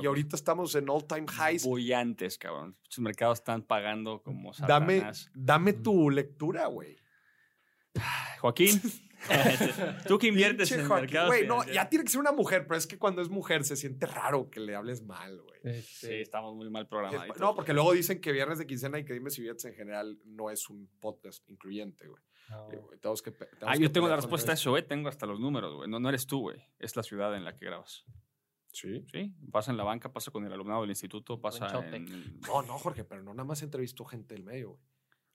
y ahorita estamos en all time highs. Bullantes, cabrón. Los mercados están pagando como Dame, satanás. dame tu lectura, güey. Joaquín, (laughs) (laughs) tú que inviertes en Joaquín. mercados Güey, no, ya tiene que ser una mujer, pero es que cuando es mujer se siente raro que le hables mal, güey. Sí, estamos muy mal Eh, programados. No, porque luego dicen que Viernes de Quincena y que Dime si Billetes en general no es un podcast incluyente, güey. Eh, tenemos que tenemos Ah, que yo tengo la respuesta a eso, güey. Tengo hasta los números, güey. No, no eres tú, güey. Es la ciudad en la que grabas. Sí. Sí, pasa en la banca, pasa con el alumnado del instituto, pasa chope. en... No, no, Jorge, pero no nada más entrevistó gente del medio, güey.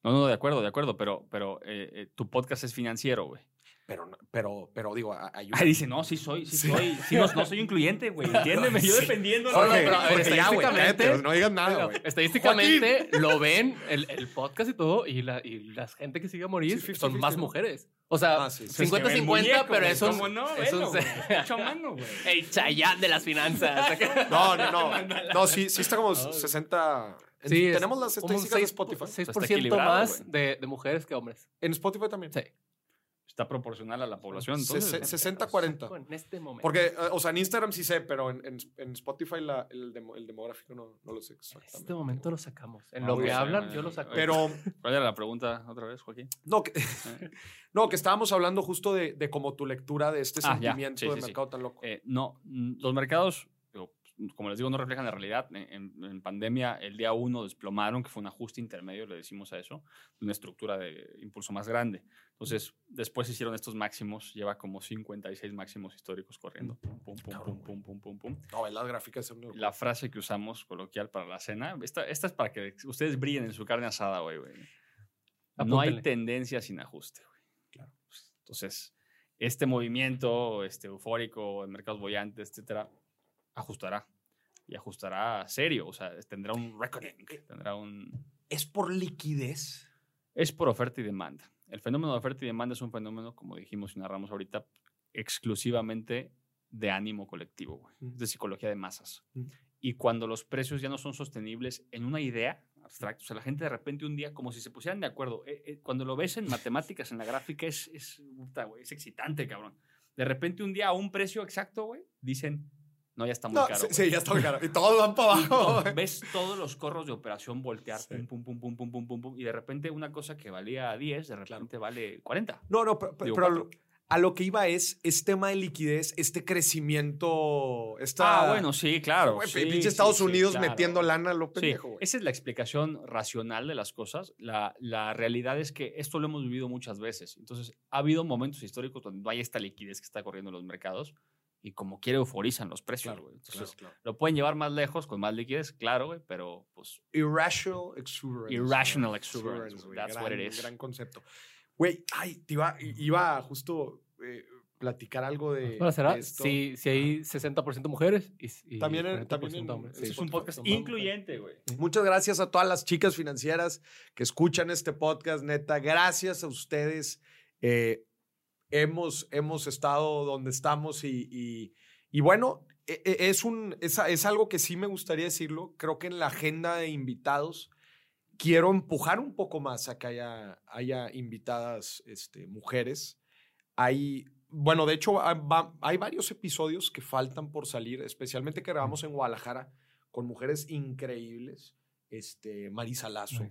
No, no, de acuerdo, de acuerdo, pero, pero eh, eh, tu podcast es financiero, güey. Pero, no- pero, pero digo, hay una- Ah, dice, no, sí soy, sí, Sí. soy, sí, no, no soy incluyente, güey, entiéndeme, yo (laughs) Sí. dependiendo. No, no, Jorge, pero, ver, Jorge, ya, estadísticamente- cállate, no digas nada, Pero güey. estadísticamente lo ven el, el podcast y todo, y la, y la gente que sigue a morir Sí, 50-50, son más ¿no? mujeres. O sea, Ah, sí, sí. 50-50, pero es un... ¿Cómo no? (laughs) es. Hecho a mano, güey. El Chayán de las finanzas. (laughs) No, no, no. No, sí, sí está como 60. en- Sí, es tenemos las estadísticas de 6, Spotify. 6% equilibrado, más de, de mujeres que hombres. En Spotify también. Sí. Está proporcional a la población, Se- entonces. se- ¿no? 60-40. En este momento. Porque, eh, o sea, en Instagram sí sé, pero en, en- en Spotify la- el, demo- el demográfico no, no lo sé en exactamente. este momento lo sacamos. En Ah, lo que hablan, yo lo saco. Pero, ¿Cuál era la pregunta otra vez, Joaquín? no, que, (laughs) no, que estábamos hablando justo de, de como tu lectura de este Ah, ya. sentimiento Sí, de sí, sí. mercado tan loco. Eh, no, mm, los mercados, como les digo, no reflejan la realidad. En, en- pandemia, el día uno desplomaron, que fue un ajuste intermedio, le decimos a eso, de una estructura de impulso más grande. Entonces, después hicieron estos máximos, lleva como 56 máximos históricos corriendo. Pum, pum, pum, Cabrón, pum, pum, pum, pum, pum. No, las gráficas. son La frase que usamos coloquial para la cena, esta, esta es para que ustedes brillen en su carne asada, güey. güey. No hay tendencia sin ajuste, güey. Claro. Entonces, este movimiento este, eufórico en mercados bollantes, etcétera, ajustará. Y ajustará serio. O sea, tendrá un reckoning. Tendrá un. ¿Es por liquidez? Es por oferta y demanda. El fenómeno de oferta y demanda es un fenómeno, como dijimos y narramos ahorita, exclusivamente de ánimo colectivo, güey. Mm. De psicología de masas. Mm. Y cuando los precios ya no son sostenibles en una idea abstracta, o sea, la gente de repente un día, como si se pusieran de acuerdo, eh, eh, cuando lo ves en matemáticas, en la gráfica, es, es, puta, güey, es excitante, cabrón. De repente un día a un precio exacto, güey, dicen, no, ya está muy no, caro. Sí, ya está muy caro. Y todos van para (laughs) abajo. Ves todos los corros de operación voltear, sí. pum, pum, pum, pum, pum, pum, pum, y de repente una cosa que valía 10, de repente vale 40. No, no, pero, a lo que iba es este tema de liquidez, este crecimiento. Esta, ah, bueno, sí, claro. Wey, pinche Estados Unidos metiendo lana a lo. Esa es la explicación racional de las cosas. La, la, realidad es que esto lo hemos vivido muchas veces. Entonces, ha habido momentos históricos donde no hay esta liquidez que está corriendo en los mercados y como quiere euforizan los precios, Claro, güey. Entonces, claro, claro. lo pueden llevar más lejos con más liquidez, claro, güey, pero pues Irrational exuberance. Irrational güey. exuberance, güey. That's gran, what it is. Gran concepto. Güey, ay, te iba, iba justo eh, platicar algo de, Bueno, ¿será? de esto. Si, si hay 60% mujeres y, y También en- 40% también en- hombres. es un podcast incluyente, güey. Muchas gracias a todas las chicas financieras que escuchan este podcast, neta. Gracias a ustedes. eh, hemos, hemos estado donde estamos y, y- y bueno, e- e- es, un, es, es algo que sí me gustaría decirlo. Creo que en la agenda de invitados quiero empujar un poco más a que haya, haya invitadas este, mujeres. Hay, bueno, de hecho, hay, va- hay varios episodios que faltan por salir, especialmente que grabamos en Guadalajara con mujeres increíbles. Este, Marisa Lazo. Ay,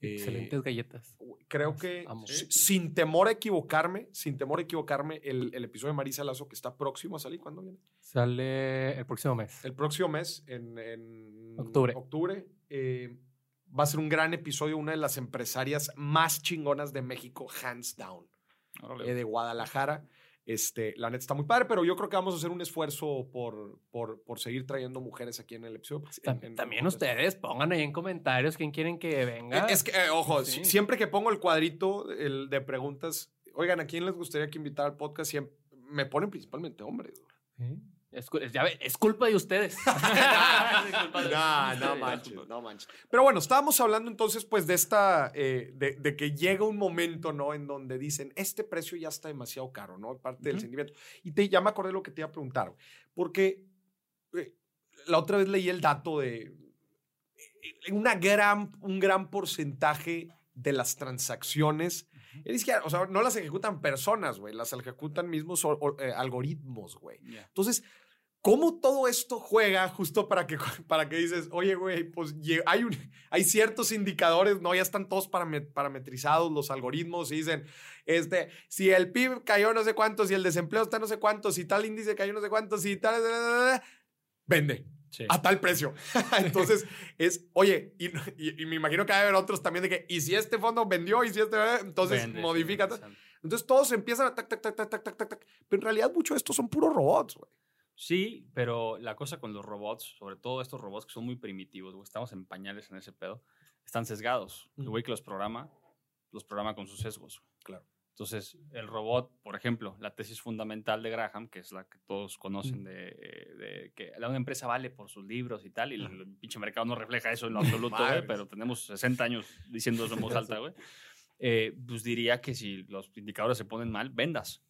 Eh, Excelentes galletas. Creo que, Amo. sin temor a equivocarme, sin temor a equivocarme, el, el episodio de Marisa Lazo que está próximo a salir, ¿cuándo viene? Sale el próximo mes. El próximo mes, en, en Octubre. octubre eh, va a ser un gran episodio, una de las empresarias más chingonas de México, hands down, eh, de Guadalajara. Este, la neta está muy padre, pero yo creo que vamos a hacer un esfuerzo por, por, por seguir trayendo mujeres aquí en el episodio. en- en- También ustedes pongan ahí en comentarios quién quieren que venga. Eh, Es que, eh, ojo, Sí. siempre que pongo el cuadrito el de preguntas, oigan, ¿a quién les gustaría que invitara al podcast? Siempre, me ponen principalmente hombres. Sí. Es, cu- es- ya ve, es culpa de ustedes. (laughs) no, no manches, no manches. Pero bueno, estábamos hablando entonces pues de esta, eh, de, de que llega un momento, ¿no? En donde dicen, este precio ya está demasiado caro, ¿no? Parte del sentimiento. Y te, ya me acordé de lo que te iba a preguntar, porque eh, la otra vez leí el dato de eh, una gran, un gran porcentaje de las transacciones, es que, o sea, no las ejecutan personas, güey, las ejecutan mismos o- o, eh, algoritmos, güey. Entonces, ¿cómo todo esto juega justo para que, (laughs) para que dices, oye, güey, pues hay, un, (laughs) hay ciertos indicadores, ¿no? Ya están todos parame- parametrizados los algoritmos y dicen, este, si el PIB cayó no sé cuántos, si el desempleo está no sé cuántos, si tal índice cayó no sé cuántos, si tal, vende Sí. a tal precio. (laughs) Entonces, es, oye, y, y- y me imagino que va a haber otros también de que, y si este fondo vendió, y si este, entonces Vende, sí, modifica. Entonces todos empiezan a tac, tac, tac, tac, tac, tac, tac, tac. Pero en realidad mucho de esto son puros robots, güey. Sí, pero la cosa con los robots, sobre todo estos robots que son muy primitivos, güey, estamos en pañales en ese pedo, están sesgados. El güey que los programa, los programa con sus sesgos. güey. Claro. Entonces, el robot, por ejemplo, la tesis fundamental de Graham, que es la que todos conocen, Mm. de, de que la una empresa vale por sus libros y tal, y el, el pinche mercado no refleja eso en lo absoluto, güey, pero tenemos 60 años diciendo eso en voz (laughs) alta, güey. Eh, pues diría que si los indicadores se ponen mal, vendas.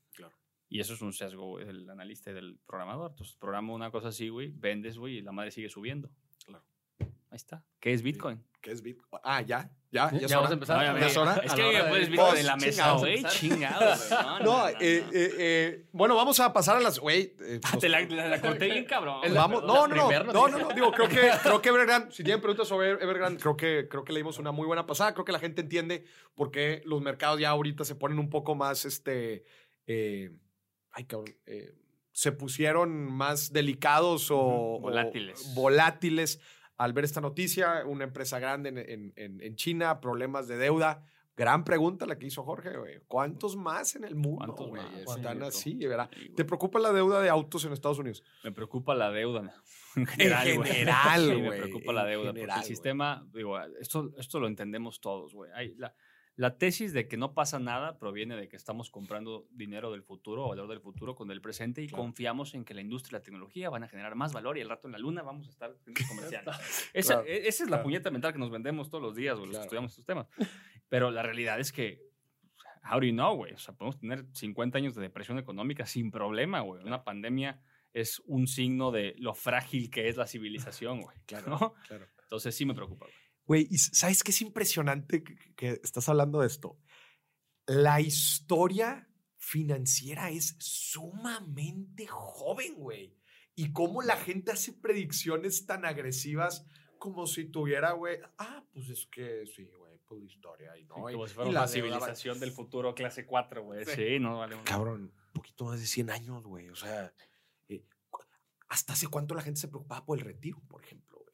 Y eso es un sesgo güey, del analista y del programador. Entonces, programa una cosa así, güey, vendes, güey, y la madre sigue subiendo. Claro. Ahí está. ¿Qué es Bitcoin? ¿Qué es Bitcoin? Ah, ya, ya, ¿Ya ya, vamos a empezar? No, ya ¿Ya es hora? Es que puedes de- Bitcoin Pues, en la mesa, chingados. güey. Chingado, güey. No, No, no, eh, no. eh, eh, bueno, vamos a pasar a las. Güey. eh, nos- Te la, la- la corté bien, cabrón. Vamos, no, no, no, no, no, digo, creo que, creo que Evergrande, si tienen preguntas sobre Evergrande, creo que, creo que le dimos una muy buena pasada, creo que la gente entiende por qué los mercados ya ahorita se ponen un poco más, este, eh, ay, cabrón, eh, se pusieron más delicados o, Ujú, o volátiles. volátiles al ver esta noticia, una empresa grande en, en- en- China, problemas de deuda. Gran pregunta la que hizo Jorge, güey. ¿Cuántos más en el mundo, ¿Cuántos güey? Están así, ¿verdad? Sí. ¿Te preocupa la deuda de autos en Estados Unidos? Me preocupa la deuda. (laughs) En general, güey. Sí, Me preocupa la deuda. porque general, el güey. sistema, digo, esto, esto lo entendemos todos, güey. La, la tesis de que no pasa nada proviene de que estamos comprando dinero del futuro o valor del futuro con el presente y Claro. confiamos en que la industria y la tecnología van a generar más valor y al rato en la luna vamos a estar. (laughs) Esa, Claro, e- esa es la claro. puñeta mental que nos vendemos todos los días, güey, los que estudiamos estos temas. Pero la realidad es que how do you know, güey? O sea, podemos tener 50 años de depresión económica sin problema, güey. Una pandemia es un signo de lo frágil que es la civilización, güey. Claro, ¿no? claro. Entonces sí me preocupa, güey. Güey, ¿y sabes qué es impresionante que, que estás hablando de esto? La historia financiera es sumamente joven, güey. Y cómo la gente hace predicciones tan agresivas como si tuviera, güey, ah, pues es que sí, güey, pues la historia y no. Como y- si fuera y una la civilización del futuro clase 4, güey. Sí. Sí. no vale. Cabrón, un poquito más de 100 años, güey. O sea, eh, ¿hasta hace cuánto la gente se preocupaba por el retiro, por ejemplo?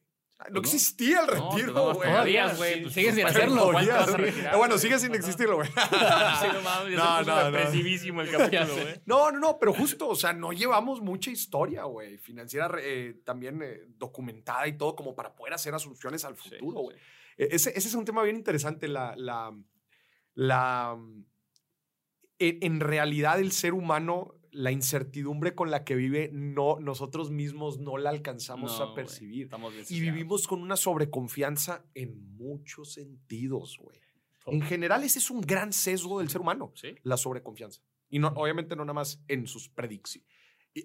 No no. existía el No, retiro, no, güey. todavía, güey. pues, sigues sin ¿cuánto- hacerlo. bueno, sigue sin existirlo, güey. (laughs) Sí, no No, no, no. depresivísimo el capítulo, güey. No, no, no, pero justo, o sea, no llevamos mucha historia, güey, financiera eh, también eh, documentada y todo como para poder hacer asunciones al futuro, sí, güey. Eh, Ese, ese es un tema bien interesante, la, la, la, en, en realidad el ser humano, la incertidumbre con la que vive, no, nosotros mismos no la alcanzamos No, a percibir. Y vivimos con una sobreconfianza en muchos sentidos, güey. En general, ese es un gran sesgo del ser humano Sí. la sobreconfianza. Y no, obviamente no nada más en sus predicciones.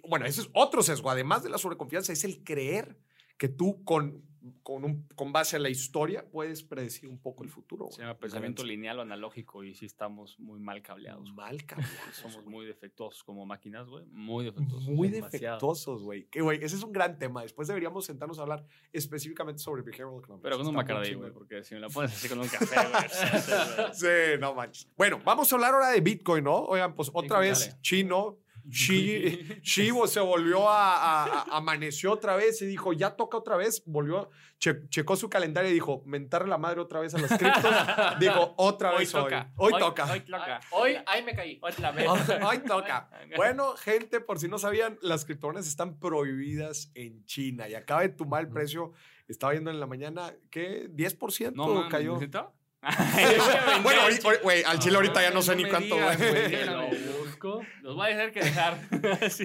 Bueno, ese es otro sesgo. Además de la sobreconfianza, es el creer que tú con, con, un- con base a la historia puedes predecir un poco el futuro. Se llama pensamiento lineal o analógico y sí estamos muy mal cableados. güey. Mal cambiados. (laughs) Somos güey. muy defectuosos como máquinas, güey. Muy defectuosos. Muy demasiado. defectuosos, güey. Que, güey, ese es un gran tema. Después deberíamos sentarnos a hablar específicamente sobre behavioral economics. Pero con un chingón. güey, porque si me la pones así con un café, (laughs) güey. Sí, no manches. Bueno, vamos a hablar ahora de Bitcoin, ¿no? Oigan, pues otra Dale. vez chino, Chi- (laughs) Chivo se volvió a, a- a- amaneció otra vez y dijo, ya toca otra vez, volvió, che- checó su calendario y dijo, mentarle la madre otra vez a las criptos. (laughs) dijo, otra Hoy vez hoy. toca. Hoy, toca. Hoy toca. Hoy, ahí me caí. Otra vez. (laughs) Hoy toca. Bueno, gente, por si no sabían, las criptomonedas están prohibidas en China y acaba de tumbar el precio. Estaba viendo en la mañana que 10% No, mames, cayó. ¿necesito? (laughs) Bueno, ahorita- güey, al chile ahorita ya no sé No ni cuánto, digas, güey. güey, lo busco. Los voy a tener que dejar. (laughs)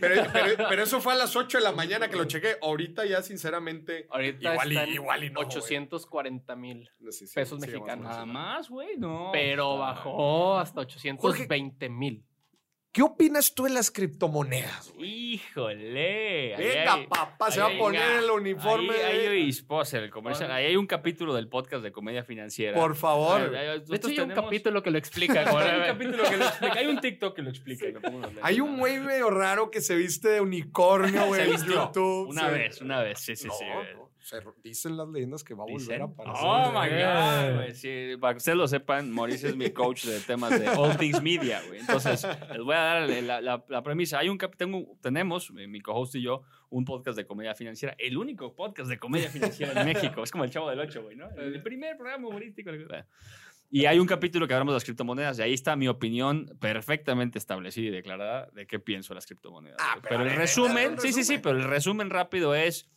Pero, pero- pero eso fue a las 8 de la mañana que lo chequé. Ahorita ya, sinceramente. Ahorita Igual y- igual y no, güey. 840 mil. Pesos sí, mexicanos. Nada más, güey, no. Pero bajó hasta 820 mil. ¿Qué opinas tú de las criptomonedas? güey? Híjole. Venga, hay- papá, se va a poner el uniforme. Ahí, ahí de- hay sponsor, el comercial. Ahí hay un capítulo del podcast de comedia financiera. Por favor. Ahí- De hecho, nosotros hay un capítulo que lo explica. (laughs) Hay un capítulo que lo explica. Hay un TikTok que lo explica. Hay un güey medio raro que se viste de unicornio, (laughs) güey, en. YouTube. Una sí. vez, una vez. Sí, sí, No, sí. Se- dicen las leyendas que va a volver Dicen. a aparecer. Oh my güey. God, güey. Sí, para que ustedes lo sepan, Mauricio es mi coach de temas de All Things Media, güey. Entonces, les voy a dar la, la- la premisa. Hay un tengo, tenemos, eh, mi co-host y yo, un podcast de comedia financiera. El único podcast de comedia financiera en México. Es como el Chavo del Ocho, güey, ¿no? El primer programa humorístico. Y hay un capítulo que hablamos de las criptomonedas y ahí está mi opinión perfectamente establecida y declarada de qué pienso de las criptomonedas. Ah, güey. pero pero el resumen, un sí, sí, sí, resumen. pero el resumen rápido es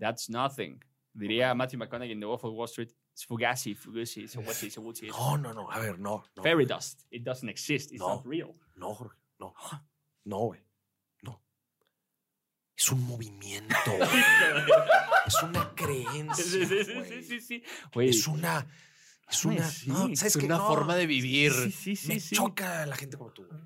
That's nothing. Diría Matthew McConaughey en The Wolf of Wall Street. Es fugazi, fugazi, fugazi, fugazi. es No, no, no. A ver, no. no. Fairy dust. It doesn't exist. It's No. not real. No, Jorge. No. No, güey. No. Es un movimiento. (laughs) es una creencia. Sí, sí, sí, güey. sí, sí, sí. Güey, Es una. Es una. sí, no, es ¿sabes Es una No, forma de vivir. Sí, sí, sí, Me sí. choca la gente como tú. güey.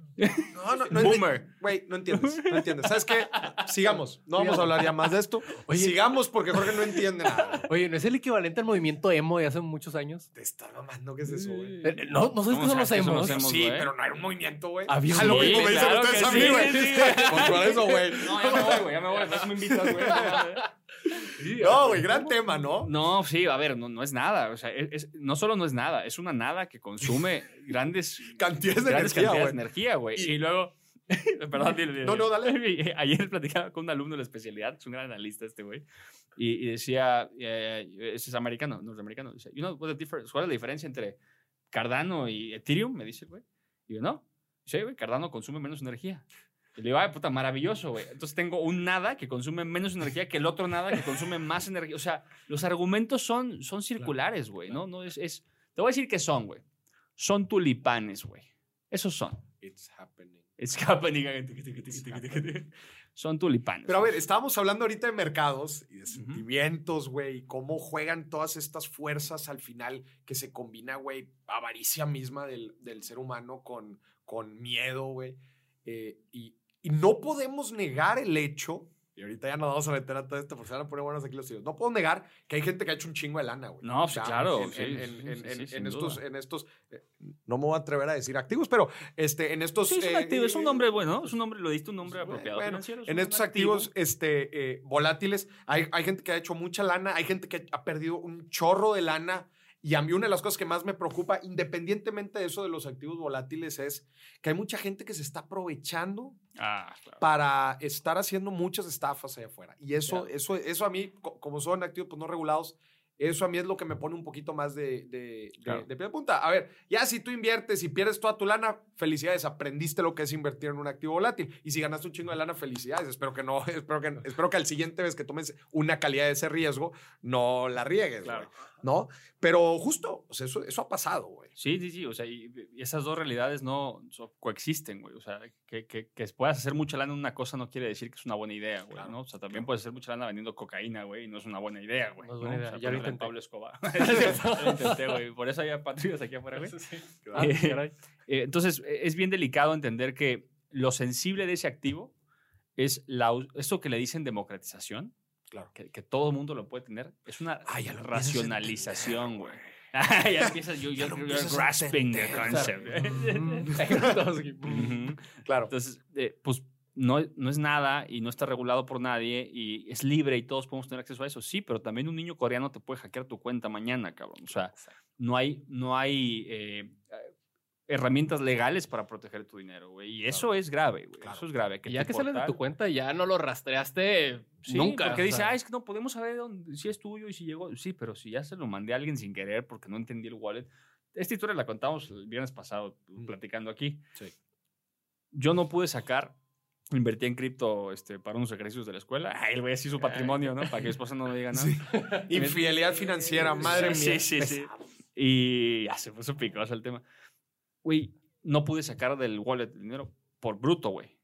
No, no, no. Boomer. Güey, no entiendes. No entiendes. ¿Sabes qué? Sigamos. No vamos a hablar ya más de esto. Oye. Sigamos porque Jorge no entiende nada. Oye, ¿no es el equivalente al movimiento emo de hace muchos años? Te está mamando. ¿Qué es eso, güey? Eh, eh, No, no sabes ¿Cómo qué son los que emos. los emos? Sí, pero no era un movimiento, güey. Había un güey, me dicen claro ustedes que a mí, sí, güey. sí, por eso, güey. No, ya me voy, güey. Ya me voy. No me invitas, güey. (laughs) No, güey, gran tema, ¿no? No, sí, a ver, no, no es nada. O sea, es, no solo no es nada, es una nada que consume (laughs) grandes, Cantidades de grandes energía, cantidades de energía, güey. Y- Y, luego. (laughs) Perdón, dile, dile. No, no, dale. (laughs) Ayer platicaba con un alumno de la especialidad, es un gran analista este güey, y, y decía, eh, ese es americano, norteamericano, dice, you know what the difference, ¿cuál es la diferencia entre Cardano y Ethereum? Me dice el güey. Y yo, no. Dice, güey, Cardano consume menos energía. Y le digo, ay, puta, maravilloso, güey. Entonces tengo un nada que consume menos energía que el otro nada que consume más energía. O sea, los argumentos son, son circulares, güey, ¿no? no es, es, te voy a decir que son, güey. Son tulipanes, güey. Esos son. It's happening. It's happening. Son tulipanes. Pero a ver, estábamos hablando ahorita de mercados y de sentimientos, güey, y cómo juegan todas estas fuerzas al final que se combina, güey, avaricia misma del, del ser humano con, con miedo, güey. Eh, y, y no podemos negar el hecho, y ahorita ya nos vamos a meter a todo esto porque se van a poner buenos aquí los tíos, no puedo negar que hay gente que ha hecho un chingo de lana, güey. No, sí, claro, En, sí, en- sí, en- sí, en- sí, en- sí, en sin estos, en estos, eh, no me voy a atrever a decir activos, pero este, en estos... Sí, es un eh, activo, es un eh, nombre bueno, es un nombre, lo diste un nombre Bueno, apropiado. bueno, financiero, es en estos activo. activos este, eh, volátiles hay, hay gente que ha hecho mucha lana, hay gente que ha perdido un chorro de lana Y a mí una de las cosas que más me preocupa, independientemente de eso de los activos volátiles, es que hay mucha gente que se está aprovechando Ah, claro. para estar haciendo muchas estafas allá afuera. Y eso, eso, eso a mí, co- como son activos pues, no regulados, eso a mí es lo que me pone un poquito más de, de, de- Claro. de pie de punta. A ver, ya si tú inviertes y pierdes toda tu lana, felicidades, aprendiste lo que es invertir en un activo volátil. Y si ganaste un chingo de lana, felicidades. Espero que no, (laughs) espero que, espero que al siguiente vez que tomes una calidad de ese riesgo, no la riegues, Claro. ¿no? Pero justo, o sea, eso, eso ha pasado, güey. Sí, sí, sí. O sea, y, y esas dos realidades no so- coexisten, güey. O sea, que, que, que puedas hacer mucha lana en una cosa no quiere decir que es una buena idea, güey. Claro, ¿no? O sea, también puedes hacer mucha lana vendiendo cocaína, güey, y no es una buena idea, güey. No es buena idea, O sea, ya lo intenté. Pablo Escobar. (laughs) (laughs) Ya lo intenté, güey. Por eso hay patrullas aquí afuera, güey. Ah, (laughs) Eh. Eh, entonces, eh, es bien delicado entender que lo sensible de ese activo es la, eso que le dicen democratización, Claro. que, que todo el mundo lo puede tener, es una Ah, ya lo empiezas a racionalización, güey. (laughs) ya empiezas, yo, yo, a grasping the concept. (laughs) Claro. Entonces, eh, pues no, no es nada y no está regulado por nadie y es libre y todos podemos tener acceso a eso. Sí, pero también un niño coreano te puede hackear tu cuenta mañana, cabrón. O sea, no hay, no hay eh, herramientas legales para proteger tu dinero, güey. Y eso es grave, güey. Claro. Eso es grave. Y ya que sales de tu cuenta, ya no lo rastreaste Sí, nunca. Porque dice, sea, ah, es que no podemos saber dónde, si es tuyo y si llegó. Sí, pero si ya se lo mandé a alguien sin querer porque no entendí el wallet. Esta historia la contamos el viernes pasado, platicando aquí. Sí. Yo no pude sacar, invertí en cripto este, para unos ejercicios de la escuela. Ay, el güey así su patrimonio, ¿no? Para que mi esposa no (laughs) me diga nada. Sí. Infidelidad financiera, madre Sí, mía. Sí, sí, sí. (laughs) Y ya se puso picoso el tema. Güey, no pude sacar del wallet el dinero por bruto, güey.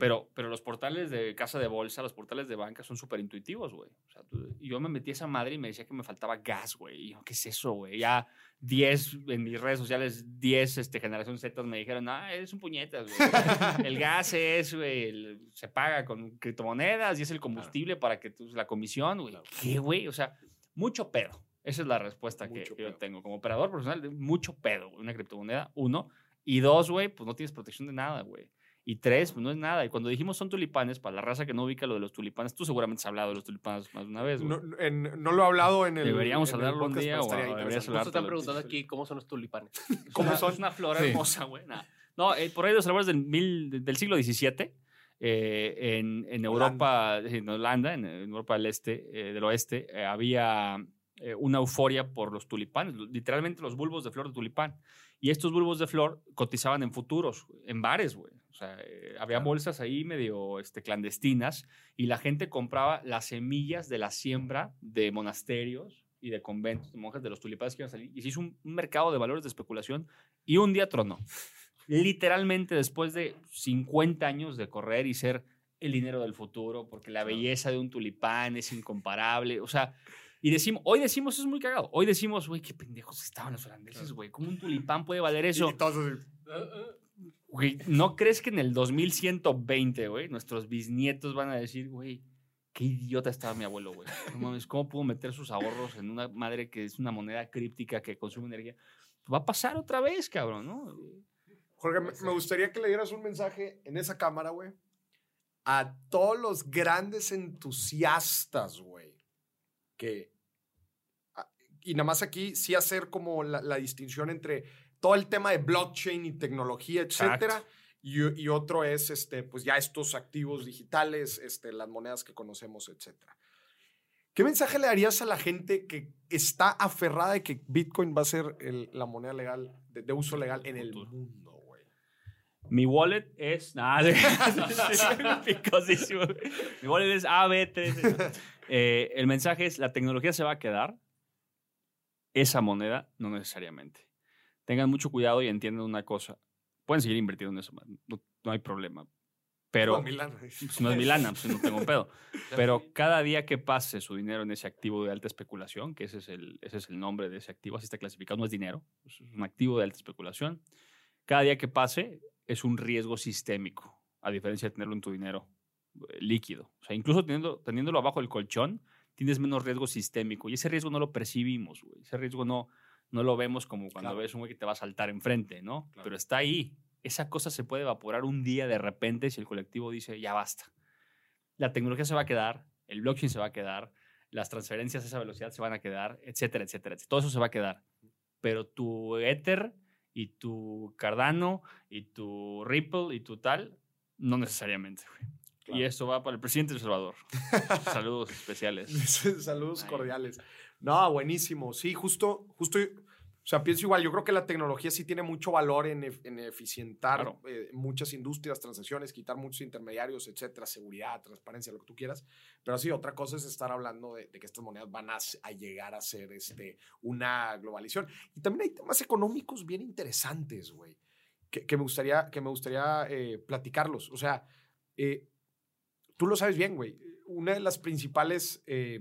Pero, pero los portales de casa de bolsa, los portales de banca son súper intuitivos, güey. O sea, yo me metí a esa madre y me decía que me faltaba gas, güey. Y yo, ¿qué es eso, güey? Ya 10 en mis redes sociales, 10 este, generación Z me dijeron, ah, eres un puñetas, güey. (laughs) El gas es, güey, se paga con criptomonedas y es el combustible para que tú, la comisión, güey. Claro. ¿Qué, güey? O sea, mucho pedo. Esa es la respuesta que, Mucho que yo tengo. Como operador profesional, mucho pedo. Una criptomoneda, uno. Y dos, güey, pues no tienes protección de nada, güey. Y tres, pues no es nada. Y cuando dijimos son tulipanes, para la raza que no ubica lo de los tulipanes, tú seguramente has hablado de los tulipanes más de una vez, güey. No, en- no lo he hablado en el. Deberíamos en el hablarlo un podcast, día o deberías hablar. Están preguntando aquí cómo son los tulipanes. (laughs) ¿Cómo son? Es una flor Sí. hermosa, güey. Nah. No, eh, por ahí de los albores del, mil- del siglo XVII, eh, en, en Europa, en Holanda, en, en Europa del Este, eh, del Oeste, eh, había eh, una euforia por los tulipanes, literalmente los bulbos de flor de tulipán. Y estos bulbos de flor cotizaban en futuros, en bares, güey. O sea, eh, había bolsas ahí medio este, clandestinas y la gente compraba las semillas de la siembra de monasterios y de conventos de monjas de los tulipanes que iban a salir. Y se hizo un, un mercado de valores de especulación y un día tronó. Literalmente después de 50 años de correr y ser el dinero del futuro, porque la belleza de un tulipán es incomparable. O sea, y decimos, hoy decimos, es muy cagado. Hoy decimos, güey, qué pendejos estaban los holandeses, güey. ¿Cómo un tulipán puede valer eso? Y todos así, Güey, ¿no crees que en el 2120, güey, nuestros bisnietos van a decir, güey, qué idiota estaba mi abuelo, güey? No mames, ¿cómo pudo meter sus ahorros en una madre que es una moneda críptica que consume energía? Va a pasar otra vez, cabrón, ¿no? Jorge, me, me gustaría que le dieras un mensaje en esa cámara, güey, a todos los grandes entusiastas, güey, que... Y nada más aquí sí hacer como la, la distinción entre todo el tema de blockchain y tecnología, etcétera. Y, y otro es, este, pues ya estos activos digitales, este, las monedas que conocemos, etcétera. ¿Qué mensaje le darías a la gente que está aferrada de que Bitcoin va a ser el- la moneda legal, de, de uso legal en el mundo, güey? Mi wallet es. Nada, (laughs) picosísimo. Mi wallet es AB3. (laughs) Eh, el mensaje es: la tecnología se va a quedar. Esa moneda, no necesariamente. Tengan mucho cuidado y entiendan una cosa. Pueden seguir invirtiendo en eso, no, no hay problema. Pero. No, Milán. Pues no es mi lana, pues no tengo pedo. (laughs) Pero cada día que pase su dinero en ese activo de alta especulación, que ese es el, ese es el nombre de ese activo, así está clasificado, no es dinero, es un activo de alta especulación. Cada día que pase es un riesgo sistémico, a diferencia de tenerlo en tu dinero eh, líquido. O sea, incluso teniendo, teniéndolo abajo del colchón, tienes menos riesgo sistémico. Y ese riesgo no lo percibimos, güey. Ese riesgo no, no lo vemos como cuando Claro. ves un güey que te va a saltar enfrente, ¿no? Claro. Pero está ahí. Esa cosa se puede evaporar un día de repente si el colectivo dice, ya basta. La tecnología se va a quedar, el blockchain se va a quedar, las transferencias a esa velocidad se van a quedar, etcétera, etcétera, etcétera. Todo eso se va a quedar. pero tu Ether y tu Cardano y tu Ripple y tu tal, no necesariamente, güey. Claro. Y esto va para el presidente de El Salvador. (laughs) Saludos especiales. (laughs) Saludos Ay. cordiales. No, buenísimo. Sí, justo, justo, o sea, pienso igual. Yo creo que la tecnología sí tiene mucho valor en, en eficientar Claro. eh, muchas industrias, transacciones, quitar muchos intermediarios, etcétera, seguridad, transparencia, lo que tú quieras. Pero sí, otra cosa es estar hablando de, de que estas monedas van a, llegar a ser este, una globalización. Y también hay temas económicos bien interesantes, güey, que, que me gustaría, que me gustaría eh, platicarlos. O sea, eh, tú lo sabes bien, güey. Una de las principales eh,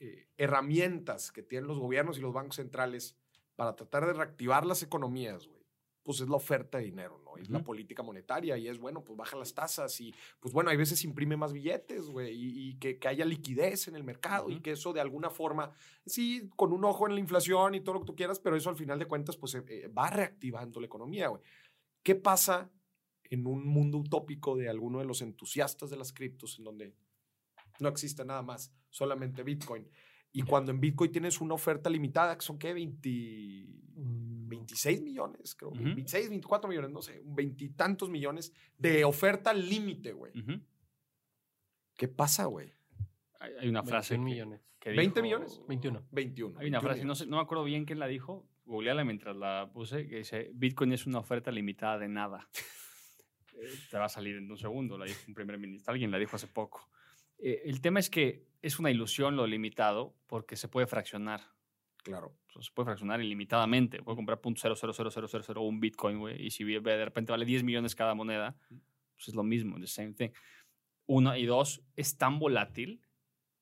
eh, herramientas que tienen los gobiernos y los bancos centrales para tratar de reactivar las economías, güey, pues es la oferta de dinero, ¿no? Es la política monetaria y es, bueno, pues baja las tasas y, pues bueno, hay veces imprime más billetes, güey, y, y que, que haya liquidez en el mercado y que eso de alguna forma, sí, con un ojo en la inflación y todo lo que tú quieras, pero eso al final de cuentas, pues eh, eh, va reactivando la economía, güey. ¿Qué pasa en un mundo utópico de alguno de los entusiastas de las criptos en donde no existe nada más, solamente Bitcoin? Y cuando en Bitcoin tienes una oferta limitada, que son qué, 20, 26 millones, creo, Ujú. 26, 24 millones, no sé, veintitantos millones de oferta límite, güey. Ujú. ¿Qué pasa, güey? Hay, una frase. 21 que- millones. que 20 dijo- millones? 21. 21. Hay una 21 frase, no, sé, no me acuerdo bien quién la dijo, googleala mientras la puse, que dice, Bitcoin es una oferta limitada de nada. (laughs) Te va a salir en un segundo, la dijo un primer ministro, alguien la dijo hace poco. Eh, el tema es que es una ilusión lo limitado porque se puede fraccionar. Claro. O sea, se puede fraccionar ilimitadamente. Puedo comprar un Bitcoin, güey, y si de repente vale 10 millones cada moneda, pues es lo mismo, the same thing. Uno y dos, es tan volátil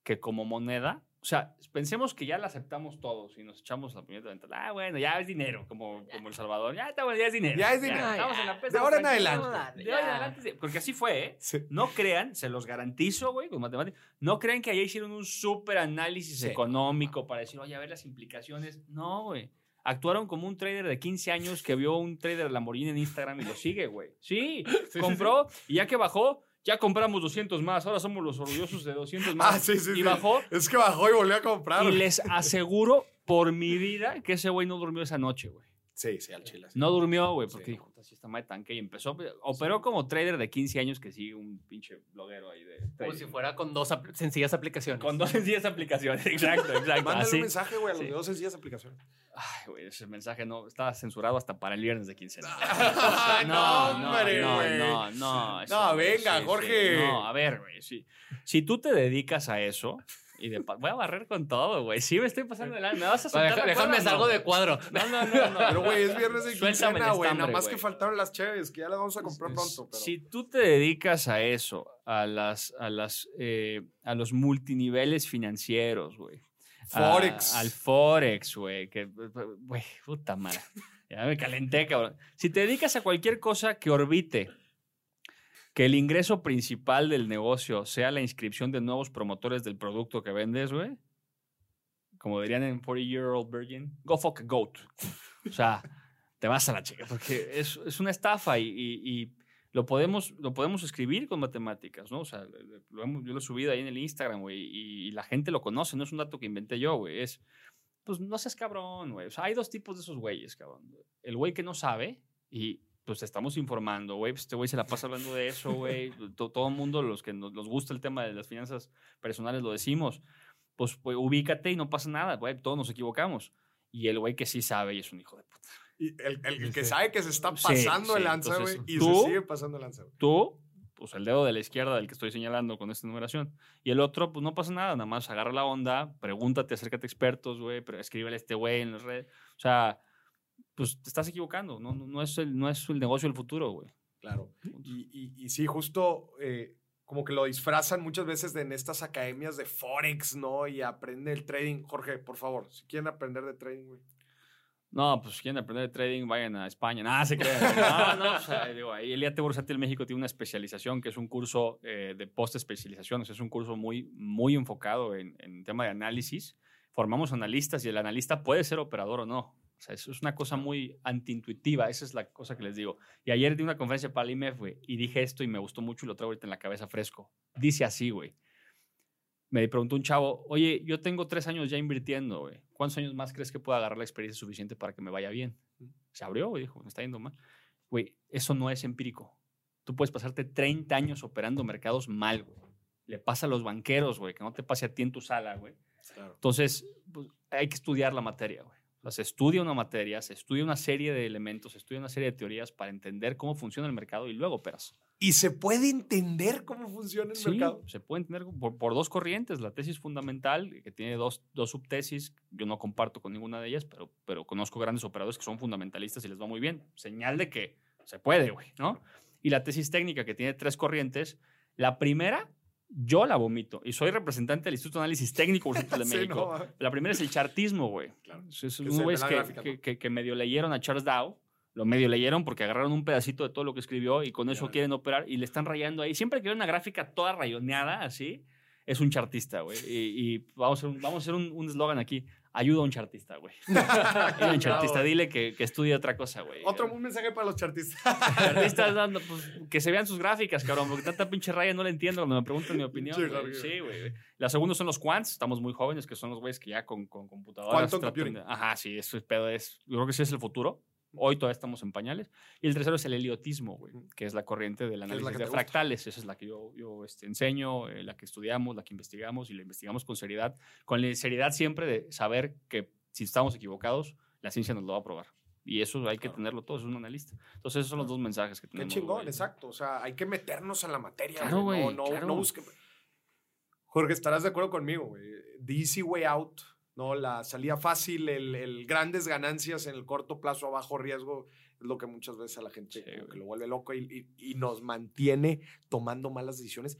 que como moneda, o sea, pensemos que ya la aceptamos todos y nos echamos la puñeta de ah, bueno, ya es dinero, como, como El Salvador, ya, está bueno, ya es dinero. Ya es dinero. estamos en la De pesta, ahora en adelante. De ahora en adelante, sí, porque así fue, ¿eh? Sí. No crean, se los garantizo, güey, con matemáticas, no crean que allá hicieron un súper análisis Sí. económico para decir, oye, a ver las implicaciones. No, güey. Actuaron como un trader de 15 años que vio un trader de Lamborghini en Instagram y lo sigue, güey. Sí, (laughs) compró y ya que bajó, ya compramos 200 más. Ahora somos los orgullosos de 200 (laughs) más. Ah, sí, sí, y sí. bajó. Es que bajó y volvió a comprar. Y les aseguro por mi vida que ese güey no durmió esa noche, güey. Sí, sí, al chile. sí. No durmió, güey, porque Sí. dijo, "Puta, sí está mal tanque. Y empezó, operó como trader de 15 años que sigue un pinche bloguero ahí de Como trading. si fuera con dos apl- sencillas aplicaciones. Con dos sencillas aplicaciones. (laughs) Exacto, exacto. Mándale así. un mensaje, güey, a los Sí. de dos sencillas aplicaciones. Ay, güey, ese mensaje no estaba censurado hasta para el viernes de quincena. (laughs) Ay, no, hombre, no, güey. no, no. eso, No, güey, venga, sí, Jorge. sí. No, a ver, güey, sí. Si tú te dedicas a eso, y de voy a barrer con todo, güey. Sí, me estoy pasando de la- ¿Me vas a soltar déjame salgo No. de cuadro. (laughs) No, no, no, no. Pero, güey, es viernes de quincena, el güey. Nada más que güey. faltaron las cheves, que ya las vamos a comprar pronto. Pero... Si tú te dedicas a eso, a las, a las, eh, a los multiniveles financieros, güey. a- Forex. al Forex, güey. Que, güey, puta madre. Ya me calenté, cabrón. Si te dedicas a cualquier cosa que orbite, que el ingreso principal del negocio sea la inscripción de nuevos promotores del producto que vendes, güey. Como dirían en 40 Year Old Virgin, go fuck a goat. O sea, te vas a la chica, porque es, es una estafa y, y- y lo, podemos, lo podemos escribir con matemáticas, ¿no? O sea, lo hemos- yo lo he subido ahí en el Instagram, güey, y, y la gente lo conoce, no es un dato que inventé yo, güey, es, pues no seas cabrón, güey. O sea, hay dos tipos de esos güeyes, cabrón. El güey que no sabe y pues te estamos informando, güey, pues este güey se la pasa hablando de eso, güey. (laughs) To- Todo el mundo, los que nos, nos gusta el tema de las finanzas personales, lo decimos. Pues, pues ubícate y no pasa nada, güey, todos nos equivocamos. Y el güey que sí sabe y es un hijo de puta. Y el, el- el que Sí. sabe que se está Sí, pasando el sí, lanza, güey, y tú- se sigue pasando el lanza, güey. Tú, pues el dedo de la izquierda del que estoy señalando con esta numeración. Y el otro, pues no pasa nada, nada más agarra la onda, pregúntate, acércate a expertos, güey, pero escríbele a este güey en las redes. O sea, pues te estás equivocando, no, es, el, no es el negocio del futuro, güey. Claro. Y, y- y sí, justo eh, como que lo disfrazan muchas veces de en estas academias de Forex, ¿no? Y aprende el trading. Jorge, por favor, si quieren aprender de trading, güey. No, pues si quieren aprender de trading, vayan a España. Nada, se crean. No, no, o sea, digo, ahí el IAT Bursátil México tiene una especialización que es un curso eh, de post-especialización. O sea, es un curso muy, muy enfocado en, en tema de análisis. Formamos analistas y el analista puede ser operador o no. O sea, eso es una cosa muy antiintuitiva. Esa es la cosa que les digo. Y ayer di una conferencia para el IMEF, güey, y dije esto y me gustó mucho y lo traigo ahorita en la cabeza fresco. Dice así, güey. Me preguntó un chavo, oye, yo tengo tres años ya invirtiendo, güey. ¿Cuántos años más crees que pueda agarrar la experiencia suficiente para que me vaya bien? Se abrió, güey, dijo, me está yendo mal. Güey, eso no es empírico. Tú puedes pasarte 30 años operando mercados mal, güey. Le pasa a los banqueros, güey, que no te pase a ti en tu sala, güey. Claro. Entonces, pues, hay que estudiar la materia, güey. O sea, se estudia una materia, se estudia una serie de elementos, se estudia una serie de teorías para entender cómo funciona el mercado y luego operas. ¿Y se puede entender cómo funciona el Sí, mercado? se puede entender por, por dos corrientes. La tesis fundamental, que tiene dos, dos subtesis, yo no comparto con ninguna de ellas, pero, pero conozco grandes operadores que son fundamentalistas y les va muy bien. Señal de que se puede, güey, ¿no? Y la tesis técnica, que tiene tres corrientes. La primera, yo la vomito y soy representante del Instituto de Análisis Técnico por de (laughs) Sí, México. no, La primera es el chartismo, güey. Claro. Es, güeyes la que, que, medio leyeron a Charles Dow, lo medio leyeron porque agarraron un pedacito de todo lo que escribió y con eso quieren operar y le están rayando ahí. Siempre que veo una gráfica toda rayoneada así, es un chartista, güey. Y, y vamos a hacer un- vamos a hacer un un eslogan aquí. Ayuda a un chartista, güey. (laughs) Ayuda a un chartista. Dile que, que estudie otra cosa, güey. Otro un mensaje para los chartistas. (laughs) Chartistas dando, pues, que se vean sus gráficas, cabrón, porque tanta pinche raya no la entiendo cuando me preguntan mi opinión. Sí, güey. Sí, güey. La segunda son los quants, estamos muy jóvenes, que son los güeyes que ya con, con computadoras. Quantum computing. de- Ajá, sí, eso es pedo. Es, yo creo que sí es el futuro. Hoy todavía estamos en pañales. Y el tercero es el heliotismo, güey, que es la corriente del análisis de te gusta. fractales. Esa es la que yo, yo este, enseño, eh, la que estudiamos, la que investigamos y la investigamos con seriedad. Con la seriedad siempre de saber que si estamos equivocados, la ciencia nos lo va a probar. Y eso hay que Claro. tenerlo todo, es un analista. Entonces, esos son los dos mensajes que Qué tenemos. chingón, güey. exacto. O sea, hay que meternos en la materia. Claro, güey. No, no, claro. no busque- Jorge, estarás de acuerdo conmigo, güey. The easy way out, ¿no? La salida fácil, el, el grandes ganancias en el corto plazo a bajo riesgo, es lo que muchas veces a la gente Sí, como que lo vuelve loco y, y- y nos mantiene tomando malas decisiones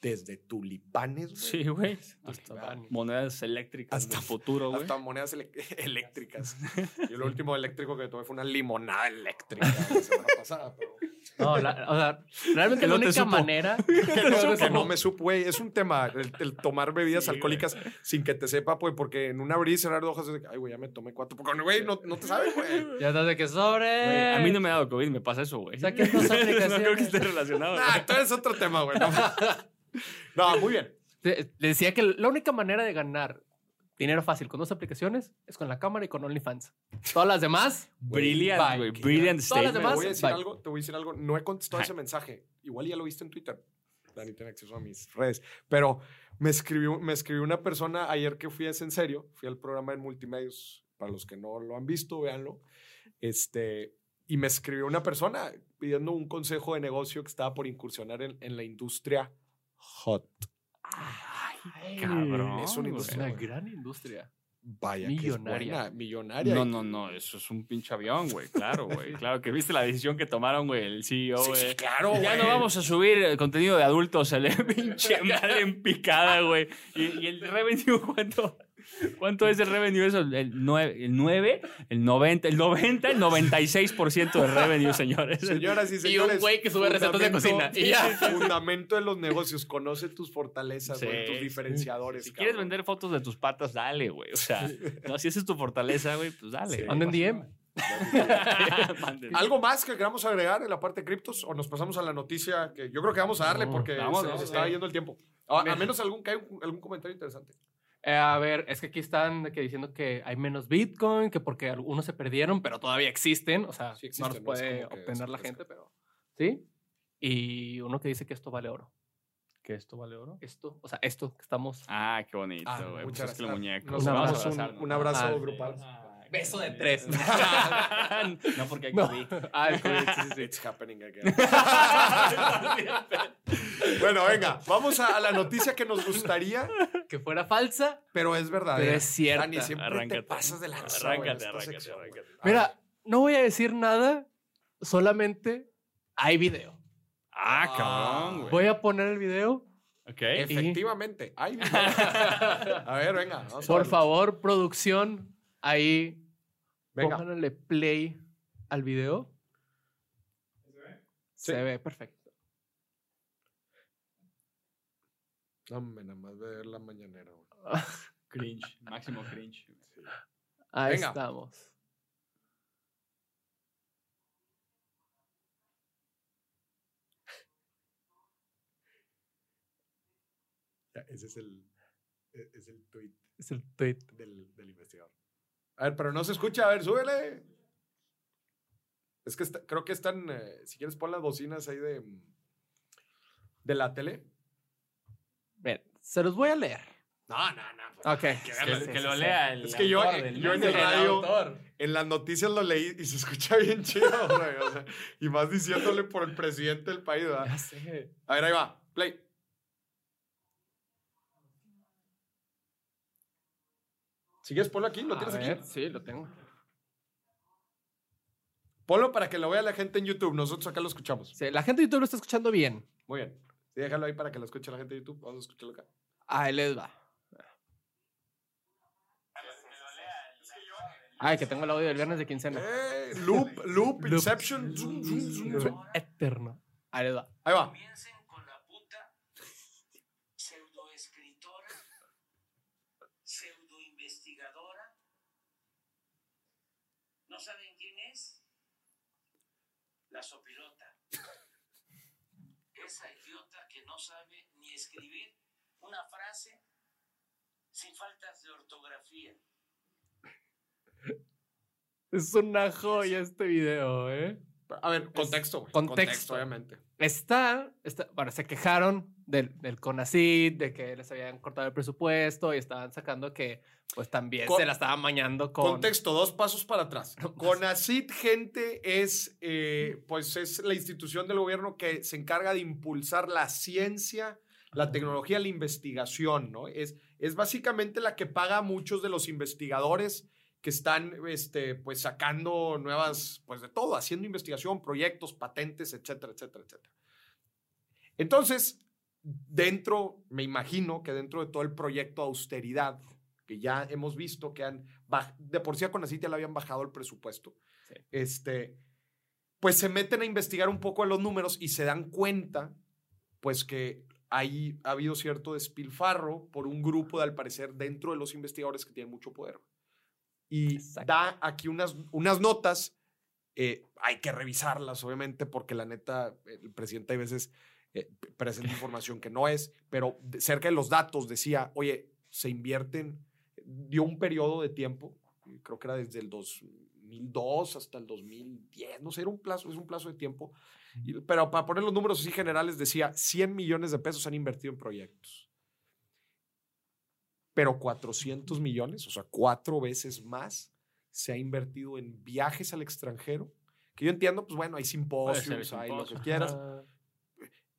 desde tulipanes, güey. Sí, güey. Hasta Tulipanes. monedas eléctricas Hasta- del futuro, güey. Hasta monedas (laughs) eléctricas. (laughs) y lo último eléctrico que tomé fue una limonada eléctrica la semana pasada, pero... No, la- o sea, realmente Que la no única manera. (laughs) que (laughs) no me supo, güey. Es un tema, el, el tomar bebidas Sí, alcohólicas sin que te sepa, pues, porque en un abrir y cerrar de hojas, es de que, ay, güey, ya me tomé cuatro. Porque, güey, no, no te sabes, güey. Ya estás de que sobre. Güey, a mí no me ha dado COVID, me pasa eso, güey. Saquen dos (laughs) no creo que esté relacionado. Güey. todo es otro tema, güey. No, No, muy bien. Le decía que la única manera de ganar dinero fácil con dos aplicaciones es con la cámara y con OnlyFans. Todas las demás, Brilliant, güey. Brilliant Todas las statement. Te demás, voy a decir bye. algo, te voy a decir algo. No he contestado Ajá. ese mensaje. Igual ya lo viste en Twitter. Dani tiene acceso a mis redes. Pero me escribió, me escribió una persona ayer que fui a Es en Serio. Fui al programa en Multimedios. Para los que no lo han visto, véanlo. Este, y me escribió una persona pidiendo un consejo de negocio que estaba por incursionar en, en la industria hot. Cabrón, Es una güey. industria. una gran industria. Vaya, Millonaria. Que es buena, millonaria. No, no, no, eso es un pinche avión, güey. Claro, güey. Claro que viste la decisión que tomaron, güey, el CEO, Sí, güey. sí, claro, Ya güey. no vamos a subir el contenido de adultos, se le pinche madre en picada, güey. Y, y el revenue, ¿cuánto? (laughs) ¿Cuánto es el revenue? Eso, el 9, el 9, el 90, el 90, el 96% de revenue, señores. (laughs) Señoras y Y un señores. güey que sube recetas de cocina. Y ya. (laughs) Fundamento de los negocios. Conoce tus fortalezas, Sí, güey, tus diferenciadores. Si quieres vender fotos de tus patas, dale, güey. O sea, no, si esa es tu fortaleza, güey, pues dale. Sí. Anden DM. ¿Algo más que queramos agregar en la parte de criptos o nos pasamos a la noticia que yo creo que vamos a darle No, porque vamos, se nos está sí. yendo el tiempo? A, a menos algún, que hay un- algún comentario interesante. Eh, a ver, es que aquí están que diciendo que hay menos Bitcoin, que porque algunos se perdieron, pero todavía existen. O sea, Sí no existen, los no es puede obtener la gente, pero sí. Y uno que dice que esto vale oro. ¿Que esto vale oro? Esto, o sea, esto que estamos. Ah, qué bonito, Ah, güey. muchas pues es que el gracias. muñeco. Nos Un abrazo, un- abrazarnos. un abrazo Ah, grupal. Beso de tres. (laughs) (laughs) no, porque hay No. COVID. Ah, el COVID, sí, sí, sí. It's happening again. (laughs) bueno, venga, vamos a, a la noticia que nos gustaría, Que fuera falsa. pero es verdadera. Pero es cierta. Dani, siempre Arráncate. te pasas de lanza. Arráncate, arráncate, sección, arráncate. Mira, no voy a decir nada, solamente hay video. Ah, cabrón, güey. Voy a poner el video. Ok. Efectivamente. Ay, mi madre. a ver, venga. vamos Por favor, producción, ahí Venga. pónganle play al video. Sí. Se ve perfecto. No, hombre, nada más ver la mañanera. güey. (laughs) Cringe. Máximo cringe. Ahí Venga. estamos. Ya, ese es el. E- Es el tweet Es el tweet. del, del investigador. A ver, pero no se escucha. A ver, súbele. Es que está- creo que están. eh, si quieres, pon las bocinas ahí de. De la tele. Se los voy a leer. No, no, no. pues, Ok. hay que Que, verlo. sí, que sí, lo sí. lea el Es que yo- autor yo en el radio- En las noticias lo leí y se escucha bien (laughs) chido, güey. o sea, y más diciéndole por el presidente del país, ¿verdad? Ya sé. A ver, ahí va. Play. ¿Sigues? Ponlo aquí. ¿Lo A tienes ver, aquí? Sí, lo tengo. Ponlo para que lo vea la gente en YouTube. Nosotros acá lo escuchamos. Sí, la gente de YouTube lo está escuchando bien. Muy bien. Sí, déjalo ahí para que lo escuche la gente de YouTube. Vamos a escucharlo acá. Ahí les va. Ay, que tengo el audio del viernes de quincena. Eh, loop, loop, Inception. zoom, zoom, zoom, zoom. Eterno. Ahí les va. Ahí va. Comiencen con la puta pseudoescritora, pseudoinvestigadora. ¿No saben quién es? La sopilota. Esa idiota que no sabe ni escribir una frase sin faltas de ortografía. Es una joya este video, ¿eh? A ver, contexto, güey. Contexto. obviamente. Está, está, bueno, se quejaron del, del CONACID, de que les habían cortado el presupuesto y estaban sacando que, pues también Con- se la estaban mañando con. Contexto, dos pasos para atrás. (laughs) CONACIT, gente, es, eh, pues es la institución del gobierno que se encarga de impulsar la ciencia, la tecnología, la investigación, ¿no? Es, es básicamente la que paga a muchos de los investigadores que están, este, pues sacando nuevas, pues de todo, haciendo investigación, proyectos, patentes, etcétera, etcétera, etcétera. Entonces, dentro, me imagino que dentro de todo el proyecto de austeridad, que ya hemos visto que han, de por sí a Conacit ya le habían bajado el presupuesto, Sí. este, pues se meten a investigar un poco de los números y se dan cuenta, pues que ahí ha habido cierto despilfarro por un grupo, de, al parecer, dentro de los investigadores que tienen mucho poder. Y Exacto. da aquí unas, unas notas, eh, hay que revisarlas, obviamente, porque la neta, el presidente a veces eh, presenta (laughs) información que no es, pero cerca de los datos decía, oye, se invierten, dio un periodo de tiempo, eh, creo que era desde el 2002 hasta el 2010, no sé, era un plazo, es un plazo de tiempo, pero para poner los números así generales decía, 100 millones de pesos han invertido en proyectos. Pero 400 millones, o sea, cuatro veces más, se ha invertido en viajes al extranjero, que yo entiendo, pues bueno, hay simposios, hay lo que simposio. quieras,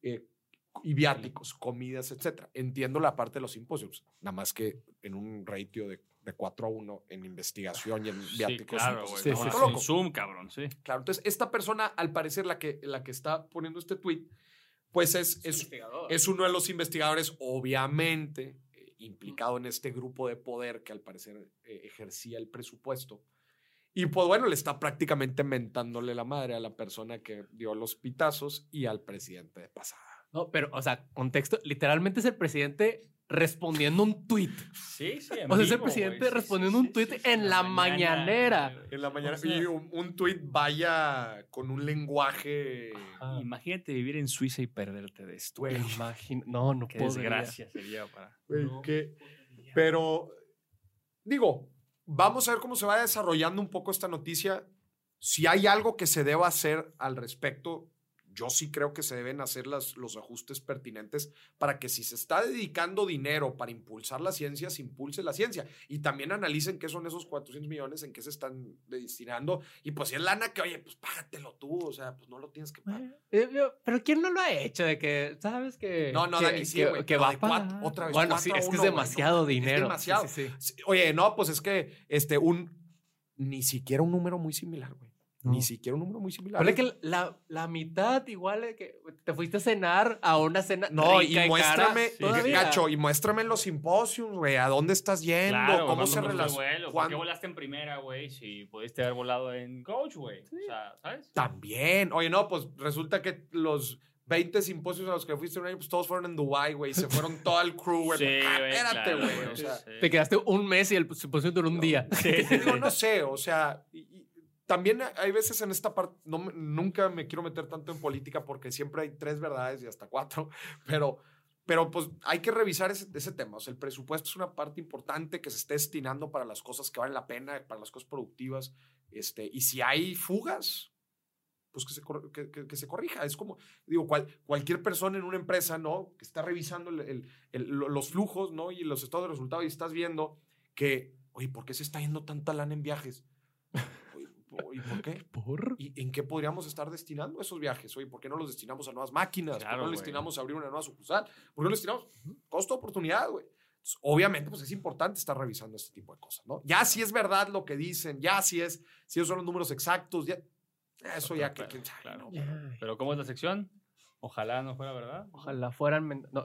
eh, y viáticos, comidas, etcétera. Entiendo la parte de los simposios, nada más que en un ratio de, de 4 a 1 en investigación y en Sí, viáticos. claro, pues, güey. Sí, no, sí, es sí. un Zoom, cabrón, sí. Claro, entonces esta persona, al parecer, la que, la que está poniendo este tweet, pues es, es, investigador. es uno de los investigadores, obviamente, implicado en este grupo de poder que al parecer eh, ejercía el presupuesto. Y pues bueno, le está prácticamente mentándole la madre a la persona que dio los pitazos y al presidente de pasada. No, pero, o sea, contexto, literalmente es el presidente respondiendo un tweet. Sí, sí. O sea, es el presidente respondiendo un tuit en la mañanera. En la mañana. O sea- y un, un tweet vaya con un lenguaje. Imagínate vivir en Suiza y perderte de esto. Güey, Imagino, no, no Qué puedo. desgracia sería para. güey, No. que- Pero, digo, vamos a ver cómo se va desarrollando un poco esta noticia. Si hay algo que se deba hacer al respecto, yo sí creo que se deben hacer las, los ajustes pertinentes para que si se está dedicando dinero para impulsar la ciencia, se impulse la ciencia. Y también analicen qué son esos 400 millones, en qué se están destinando. Y pues si es lana que, oye, pues págatelo tú, o sea, pues no lo tienes que pagar. Eh, pero ¿quién no lo ha hecho? De que, ¿sabes que. No, no, que, Dani, sí, que- güey, que pero va de a pagar? cuatro- otra vez, Bueno, sí, es que uno, es demasiado es dinero. demasiado. Sí, sí, sí. Sí, Oye, no, pues es que este, un, ni siquiera un número muy similar, güey. Ni No. siquiera un número muy similar. Ponle que la, la mitad igual que te fuiste a cenar a una cena. No, y muéstrame, cara. Gacho, y muéstrame en los simposios, güey, a dónde estás yendo, Claro, cómo se relaciona. ¿Por qué volaste en primera, güey? Si pudiste haber volado en coach, güey. O sea, ¿sabes? También. Oye, no, pues resulta que los 20 simposios a los que fuiste un año, pues todos fueron en Dubai, güey. Se fueron todo el crew, güey. (laughs) Sí, Ah, güey, Espérate, claro, güey. O sea, sí. Te quedaste un mes y el simposio duró un día. (laughs) Digo, no sé, o sea, y también hay veces en esta parte, no, nunca me quiero meter tanto en política porque siempre hay tres verdades y hasta cuatro, (laughs) pero Pero pues hay que revisar ese, ese tema. O sea, el presupuesto es una parte importante que se esté destinando para las cosas que valen la pena, para las cosas productivas. Este, y si hay fugas, pues que se, que, que- se corrija. Es como, digo, cual- cualquier persona en una empresa, ¿no? Que está revisando el- el- el- lo- los flujos, ¿no? Y los estados de resultados y estás viendo que, oye, ¿por qué se está yendo tanta lana en viajes? ¿Y por qué? ¿Por? ¿Y en qué podríamos estar destinando esos viajes? Oye, ¿por qué no los destinamos a nuevas máquinas? ¿Por qué Claro, no los destinamos a abrir una nueva sucursal? ¿Por qué no los destinamos? Costo oportunidad, güey. Entonces, obviamente, pues es importante estar revisando este tipo de cosas, ¿no? Ya si es verdad lo que dicen, ya si es, si esos son los números exactos, ya, eso ya que, Claro, claro. Pero ¿cómo es la sección? Ojalá no fuera verdad. Ojalá fueran no,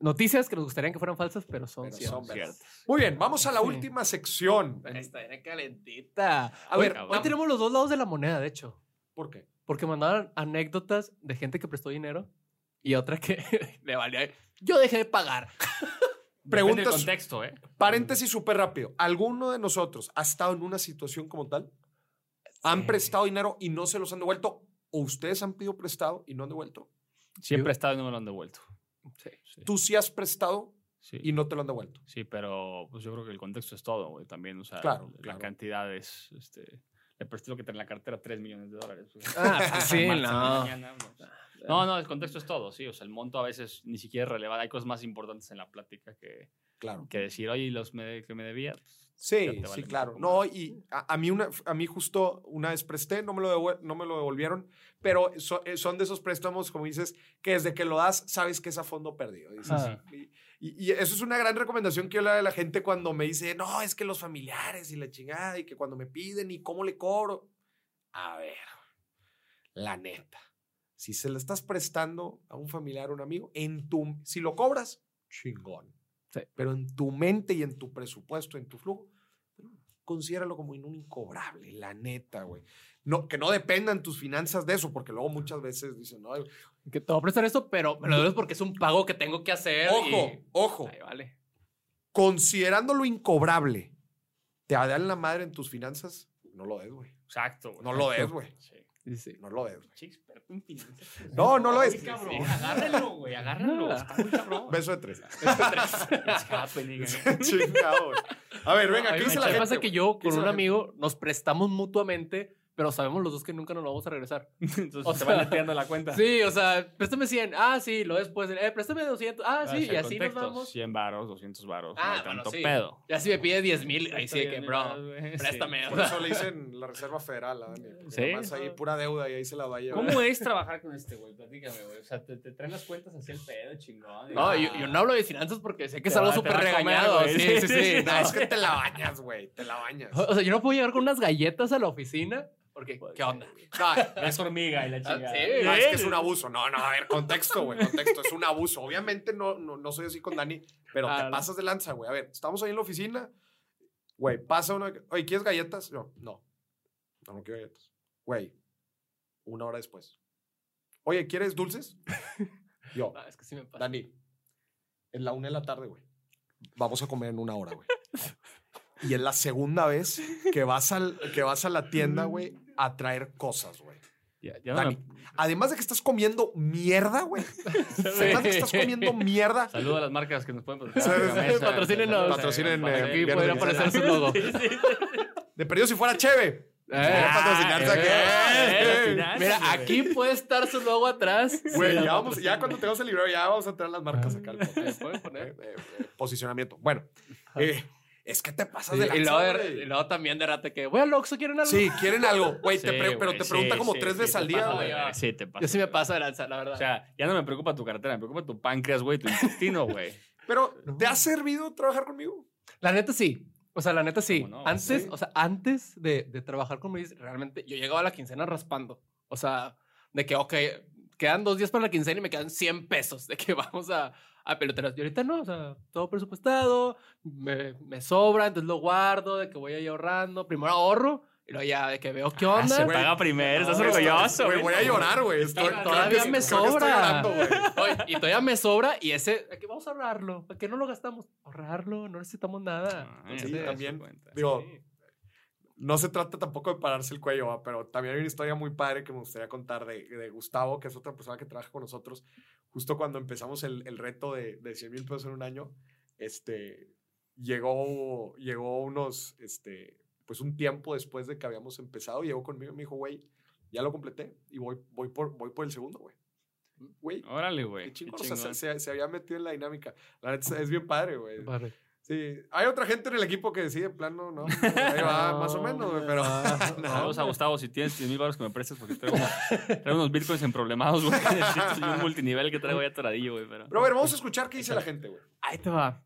noticias que nos gustarían que fueran falsas, pero son Pero ciertas. son verdad. Ciertas. Muy bien, vamos a la Sí. última sección. Está bien calentita. A Hoy- ver, hoy tenemos los dos lados de la moneda, de hecho. ¿Por qué? Porque mandaron anécdotas de gente que prestó dinero y otra que (laughs) le valía. Yo dejé de pagar. (laughs) Depende del Preguntas- contexto, ¿eh? Paréntesis súper rápido. ¿Alguno de nosotros ha estado en una situación como tal? ¿Han Sí. prestado dinero y no se los han devuelto? ¿O ustedes han pedido prestado y no han devuelto? Siempre he estado y no me lo han devuelto. Sí. Sí, Tú sí has prestado sí. y no te lo han devuelto. Sí, pero pues yo creo que el contexto es todo, güey. También, o sea, Claro, la claro. cantidad es, este, le presté lo que trae en la cartera, 3 millones de dólares. güey. Ah, pues sí, en la no. mañana, pues. No, no, el contexto es todo, sí. O sea, el monto a veces ni siquiera es relevante. Hay cosas más importantes en la plática que, Claro. que decir, oye, ¿y los me- que me debía. pues, Sí, sí, claro. No, y a, a mí una, a mí justo una vez presté, no me lo, no me lo devolvieron, pero so- eh, son de esos préstamos, como dices, que desde que lo das, sabes que es a fondo perdido. Dices, Ah. y, y- y eso es una gran recomendación que yo le doy a la gente cuando me dice, no, es que los familiares y la chingada, y que cuando me piden y cómo le cobro. A ver, la neta, si se le estás prestando a un familiar o un amigo, en tu, si lo cobras, chingón. Sí. Pero en tu mente y en tu presupuesto, en tu flujo, considéralo como un incobrable, la neta, güey. No, que no dependan tus finanzas de eso, porque luego muchas veces dicen, no, Que te voy a prestar esto, pero me lo debes porque es un pago que tengo que hacer. ojo, y- ojo, Ay, vale. considerando lo incobrable, te dan la madre en tus finanzas, no lo des, güey. Exacto. güey. No lo des, güey. Sí. Sí, sí. No lo finanzas. No, no lo es. Cabrón, agárrenlo, güey, agárrenlo. Está muy cabrón. Beso de tres. Eh. Chingado, güey. A ver, venga, ¿qué dice la gente? pasa que yo ¿Qué con un amigo nos prestamos mutuamente, pero sabemos los dos que nunca nos lo vamos a regresar. (laughs) Entonces O se sea, van neteando la cuenta. Sí, o sea, préstame 100. Ah, sí, lo después. Eh, préstame 200. Ah, sí, es y así nos vamos. 100 varos, 200 varos. Ah, no hay bueno, tanto sí. pedo. Ya si me pide 10 mil, ahí sí de que, bro, Sí. préstame. Por eso le dicen la Reserva Federal, ¿ah, Dani? Sí. además ahí pura deuda y ahí se la va a llevar. ¿Cómo es (laughs) trabajar con este güey? Platícame, güey. O sea, te, te traen las cuentas así el pedo, chingón. No, Ah. yo, yo no hablo de finanzas porque sé que es Te algo te súper a comer, regañado. Sí, sí, sí. No, (laughs) no. es que te la bañas, güey. Te la bañas. O sea, yo no puedo llegar con unas galletas a la oficina porque, ¿qué onda? (laughs) No, Es hormiga y la chingada. sí. no, es que es un abuso. No, no, a ver, contexto, güey. Contexto, es un abuso. Obviamente no, no, no soy así con Dani, pero Ah, te no. pasas de lanza, güey. A ver, estamos ahí en la oficina. Güey, pasa uno. Oye, ¿quieres galletas? No, no. No, no quiero galletas. Güey, una hora después. Oye, ¿quieres dulces? (laughs) Yo, Ah, es que sí me pasa. Dani, es la una de la tarde, güey. Vamos a comer en una hora, güey. (laughs) Y es la segunda vez que vas, al, que vas a la tienda, güey, a traer cosas, güey. Ya, ya no Dani, me- además de que estás comiendo mierda, güey. (laughs) Además de que estás comiendo mierda. Saludo a las marcas que nos pueden sí, patrocínenos. Patrocinen, Aquí podría aparecer su logo. (laughs) De perdido si fuera cheve. Eh, patrocinarse aquí. eh, Eh, Mira, aquí puede estar su logo atrás. Güey, ya, vamos, ya cuando tengamos el libro, ya vamos a traer las marcas acá. al Eh, poner. Eh, eh, eh, posicionamiento. Bueno, eh, es que te pasas de y, lanza, luego, de- güey. y luego también de rate que, voy al Oxxo, ¿quieren algo? Sí, quieren algo. Güey, te Sí, pero te sí, pregunta como sí, tres sí, veces al día, güey. Sí, te pasa. Yo sí me paso de lanza, la verdad. O sea, ya no me preocupa tu cartera, me preocupa tu páncreas, güey, tu intestino, güey. Pero, ¿te ha servido trabajar conmigo? La neta sí. O sea, la neta sí. Antes, Sí. o sea, antes de, de trabajar con Luis, realmente yo llegaba a la quincena raspando. O sea, de que, ok, quedan dos días para la quincena y me quedan 100 pesos de que (laughs) vamos a, a peloteras. Y ahorita no, o sea, todo presupuestado, me, me sobra, entonces lo guardo, de que voy ahí ahorrando. Primero ahorro y luego ya de que veo qué Ah, se onda. güey. paga primero, estás No, orgulloso, Güey, voy a llorar, güey. Todavía que- me creo que estoy sobra. llorando. Oye, y todavía me sobra y ese, ¿a qué vamos a ahorrarlo? ¿Para qué no lo gastamos? Ahorrarlo, no necesitamos nada. Ah, Sí, también. Digo, sí. no se trata tampoco de pararse el cuello, ¿va? pero también hay una historia muy padre que me gustaría contar de, de Gustavo, que es otra persona que trabaja con nosotros. Justo cuando empezamos el, el reto de, de 100 mil pesos en un año, este, llegó, llegó unos, este, pues un tiempo después de que habíamos empezado, llegó conmigo y me dijo, güey, ya lo completé y voy, voy, por, voy por el segundo, güey. Güey, Órale, güey. qué qué chingón. O sea, chingón. se, se había metido en la dinámica. La neta es bien padre, güey. Padre. Sí, hay otra gente en el equipo que decide, plano, ¿no? (laughs) Ahí va, más o menos, güey, pero... (laughs) no, Saludos a Gustavo, si tienes 10 mil baros que me prestes porque traigo, unos- traigo unos bitcoins en problemados, güey. (laughs) Un multinivel que traigo ya atoradillo, güey. Pero... Pero a ver, vamos a escuchar qué dice la gente, güey. Ahí te va.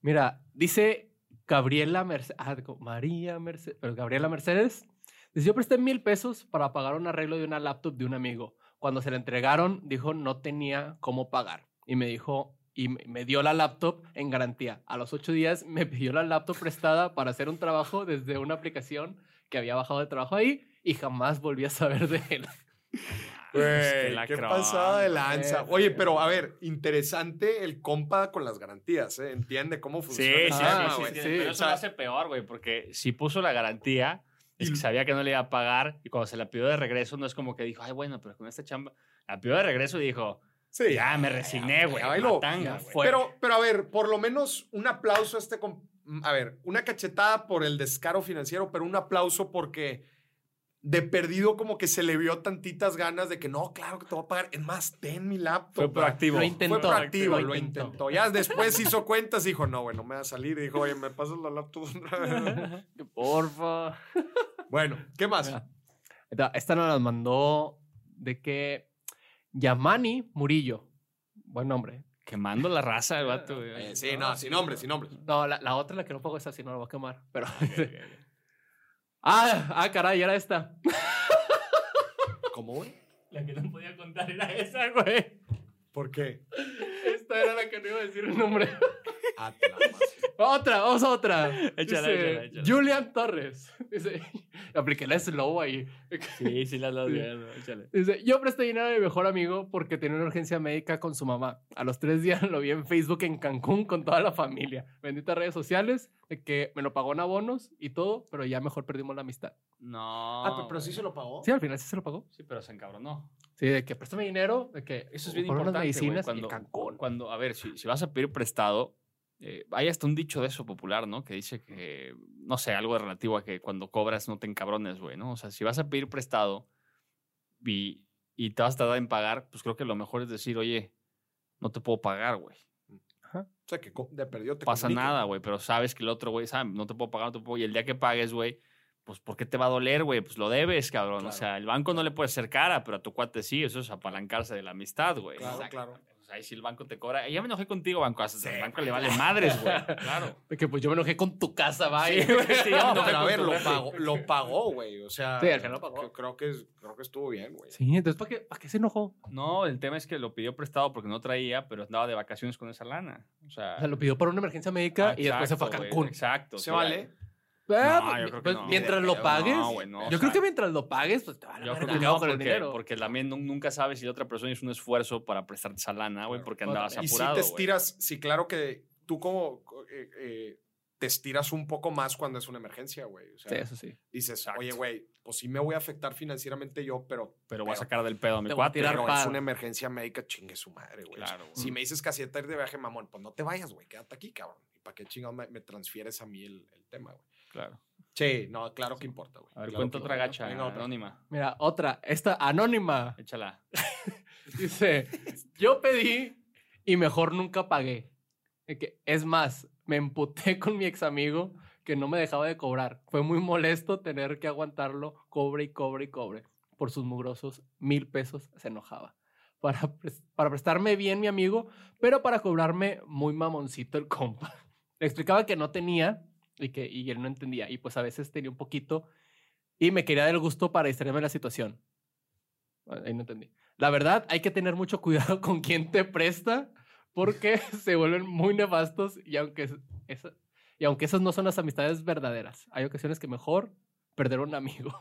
Mira, dice Gabriela Mercedes. Ah, María Mercedes. Pero Gabriela Mercedes. Dice: Yo presté mil pesos para pagar un arreglo de una laptop de un amigo. Cuando se la entregaron, dijo no tenía cómo pagar. Y me dijo. Y me- dio la laptop en garantía. A los ocho días me (laughs) pidió la laptop prestada para hacer un trabajo desde una aplicación que había bajado de trabajo ahí y jamás volví a saber de él. (laughs) Güey, la qué crón, pasada de lanza. Oye, pero a ver, interesante el compa con las garantías, ¿eh? Entiende cómo funciona. sí, sí, tema, sí, sí, sí. Pero O eso sea, lo hace peor, güey, porque si puso la garantía, es Y- que sabía que no le iba a pagar y cuando se la pidió de regreso, no es como que dijo, ay, bueno, pero con esta chamba. La pidió de regreso y dijo, sí, ya me resigné, güey. ya bailó. matanga, Ya güey. fue. Pero, pero a ver, por lo menos un aplauso a este. A ver, una cachetada por el descaro financiero, pero un aplauso porque de perdido como que se le vio tantitas ganas de que no, claro que te voy a pagar. Es más, ten mi laptop. Fue proactivo. Lo Fue intentó. proactivo, lo lo intentó. intentó. Ya después hizo cuentas y dijo, no, bueno, me va a salir. Y dijo, oye, ¿me pasas la laptop otra vez? (laughs) Porfa. bueno, ¿qué más? Mira, Esta nos la mandó de que Yamani Murillo. Buen nombre. Quemando la raza el vato, güey. Eh, sí, no, sin nombre, sin nombre. No, la, la otra, la que no pago, esa sí no la voy a quemar. Pero. (laughs) ah, ah, caray, era esta. ¿Cómo, güey? La que no podía contar era esa, güey. ¿Por qué? Esta era la que no iba a decir el nombre. La otra, vamos a otra. Échala, Dice, échala, échala. Julian Torres. Dice, apliqué la slow ahí. Sí, sí, Sí. ya, échale. Dice, yo presté dinero a mi mejor amigo porque tenía una urgencia médica con su mamá. A los tres días (laughs) lo vi en Facebook en Cancún con toda la familia. Benditas redes sociales, de que me lo pagó en abonos y todo, pero ya mejor perdimos la amistad. No. Ah, pero, pero sí se lo pagó. Sí, al final sí se lo pagó. Sí, pero se encabronó. Sí, de que préstame dinero, de que Eso es bien importante, güey, medicinas Cuando, y Cancún. cuando, a ver, si, si vas a pedir prestado, eh, hay hasta un dicho de eso popular, ¿no? Que dice que, no sé, algo relativo a que cuando cobras no te encabrones, güey, ¿no? O sea, si vas a pedir prestado y, y te vas a tardar en pagar, pues creo que lo mejor es decir, oye, no te puedo pagar, güey. O sea, que de perdido te pasa nada, güey, pero sabes que el otro, güey, sabe, no te puedo pagar, no te puedo, y el día que pagues, güey, pues ¿por qué te va a doler, güey? Pues lo debes, cabrón. Claro. O sea, el banco no le puede hacer cara, pero a tu cuate sí, eso es apalancarse de la amistad, güey. Claro, Exacto. claro. O sea, ahí sí el banco te cobra. Ya me enojé contigo, banco. Hasta Sí, el banco le vale madres, güey. (laughs) Claro. De que pues yo me enojé con tu casa, vaya. Sí, No, enojé pero a ver, lo pagó, lo pagó, güey. O sea, Sí, al final lo pagó. Creo, que, es- creo que estuvo bien, güey. Sí, entonces ¿para qué, ¿para qué se enojó? No, el tema es que lo pidió prestado porque no traía, pero andaba de vacaciones con esa lana. O sea, O sea, lo pidió para una emergencia médica y después se fue a Cancún. Exacto. ¿Se vale? Ah, No, pues, yo creo que pues, no. mientras lo pagues. no, güey, no, yo o creo que mientras lo pagues, pues te van a Yo ver creo que no, con el porque, dinero. porque también nun- nunca sabes si la otra persona hizo un esfuerzo para prestarte esa lana, güey, porque andabas vez. Y si apurado, te güey. estiras, sí, claro que tú como eh, eh, te estiras un poco más cuando es una emergencia, güey. O sea, Sí, eso sí. dices, Exacto. oye, güey, pues sí me voy a afectar financieramente yo, pero, Pero voy a sacar del pedo a mi Te voy a cuate. tirar pero es una emergencia médica, chingue su madre, güey. Claro, güey. Si me dices que así ir de viaje, mamón, pues no te vayas, güey, quédate aquí, cabrón. ¿Y para qué chingado me, me transfieres a mí el, el tema, güey? Claro. Sí, no, claro que importa, güey. A ver, Claro cuenta otra gacha Venga, otra. anónima. Mira, otra. Esta anónima. Échala. (laughs) Dice, yo pedí y mejor nunca pagué. Es más, me emputé con mi ex amigo que no me dejaba de cobrar. Fue muy molesto tener que aguantarlo, cobre y cobre y cobre. Por sus mugrosos mil pesos se enojaba. Para, para prestarme bien mi amigo, pero para cobrarme muy mamoncito el compa. Le explicaba que no tenía y que y él no entendía. Y pues a veces tenía un poquito y me quería dar el gusto para distraerme de la situación. Ahí no entendí. La verdad, hay que tener mucho (laughs) cuidado con quién te presta porque (laughs) se vuelven muy nefastos y aunque, es- esa- y aunque esas no son las amistades verdaderas, hay ocasiones que mejor perder un amigo.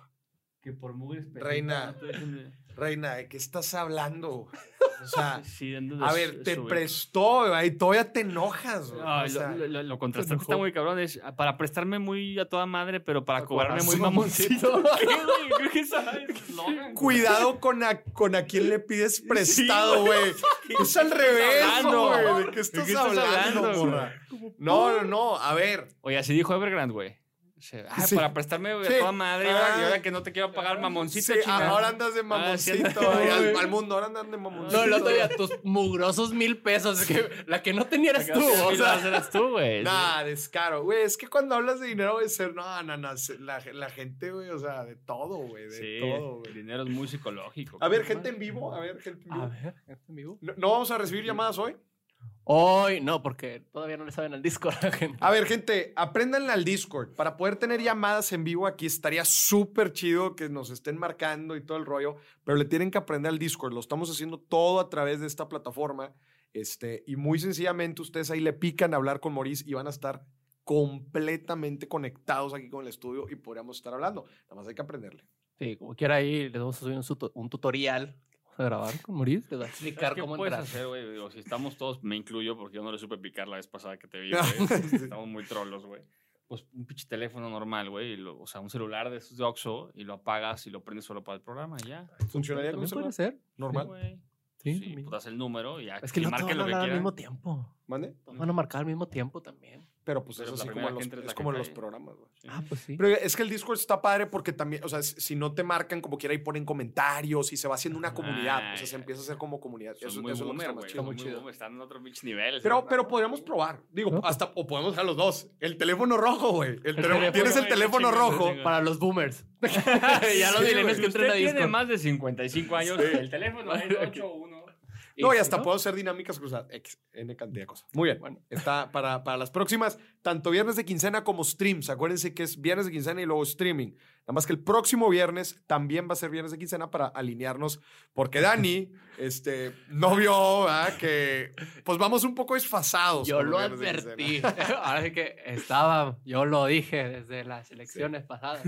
Que por mugres Reina. Reina, ¿de qué estás hablando? O sea, Sí, a ver, te sube. prestó, güey, y todavía te enojas, güey. Ay, O sea, lo, lo- lo contrastante enojó. está muy cabrón. Es ah, para prestarme muy a toda madre, pero para, cobrarme muy mamoncito. (laughs) Cuidado con a, con a quién le pides prestado, güey. (laughs) es al revés, güey. ¿De qué ¿De estás, qué estás hablando, hablando, morra? No, no, no. A ver. Oye, así dijo Evergrande, güey. Sea, ah, Sí. para prestarme güey, Sí. a toda madre, y ahora, y ahora Ah. que no te quiero pagar mamoncito, Sí, chingada. ahora andas de Ah, sí, mamoncito (laughs) güey, al, Güey. al mundo. Ahora andas de mamoncito. No, el otro día, tus mugrosos mil pesos. Que la que no tenía eras tú. O sea, eras tú, güey. (laughs) Nah, descaro. Güey, es que cuando hablas de dinero, debe ser. No, no, no. La, la gente, güey, o sea, de todo, güey. De Sí, todo, el güey. dinero es muy psicológico. A ver, güey. gente en vivo. A ver, gente en a vivo. ver, ¿este en vivo? ¿No, no vamos a recibir llamadas hoy? Hoy, no, porque todavía no le saben al disco a la gente. A ver, gente, apréndanle al Discord. Para poder tener llamadas en vivo aquí estaría súper chido que nos estén marcando y todo el rollo, pero le tienen que aprender al Discord. Lo estamos haciendo todo a través de esta plataforma. Este, y muy sencillamente ustedes ahí le pican a hablar con Maurice y van a estar completamente conectados aquí con el estudio y podríamos estar hablando. Nada más hay que aprenderle. Sí, como quiera ahí, les vamos a subir un tutorial. A grabar con Maurice. Les va a ¿Sabes explicar ¿Qué cómo puedes entrar. hacer, güey? Digo, si estamos todos, me incluyo, porque yo no le supe picar la vez pasada que te vi, güey. (laughs) estamos muy trolos, güey. Pues un pinche teléfono normal, güey. lo- O sea, un celular de esos de Oxxo y lo apagas y lo prendes solo para el programa y ya. ¿Funcionaría celular? puede ser. Normal. Sí, güey. Sí, Sí, pues das el número y ya. Es que que no marque van lo a que hablar al quieran. mismo tiempo. ¿Mande? Van a marcar al mismo tiempo también. Pero pues Pero es así primera como, los, es es como en los programas, güey. Ah, pues sí. Pero es que el Discord está padre porque también, o sea, si no te marcan como quiera y ponen comentarios y se va haciendo una comunidad, o sea, se empieza a hacer como comunidad. Son Eso, muy eso es lo que boomer, está más güey. chido. Muy chido. boomer, Están en otro pinche nivel. Pero, ¿sí? pero podríamos probar. Digo, No, pues- hasta, o podemos hacer los dos. El teléfono rojo, güey. El teléfono- teléfono, tienes el teléfono rojo. Para los boomers. (laughs) (laughs) ya los Sí, millennials güey. que entren a Usted tiene Discord. más de 55 años. El teléfono es (laughs) 81. No, y hasta puedo hacer dinámicas cruzadas. X, N cantidad de cosas. Muy bien. Bueno. Está para, para las próximas, tanto viernes de quincena como streams. Acuérdense que es viernes de quincena y luego streaming. Nada más que el próximo viernes también va a ser viernes de quincena para alinearnos, porque Dani (laughs) este, no vio ¿verdad? que pues vamos un poco desfasados. Yo lo advertí. (laughs) (laughs) Ahora sí que estaba, yo lo dije desde las elecciones pasadas.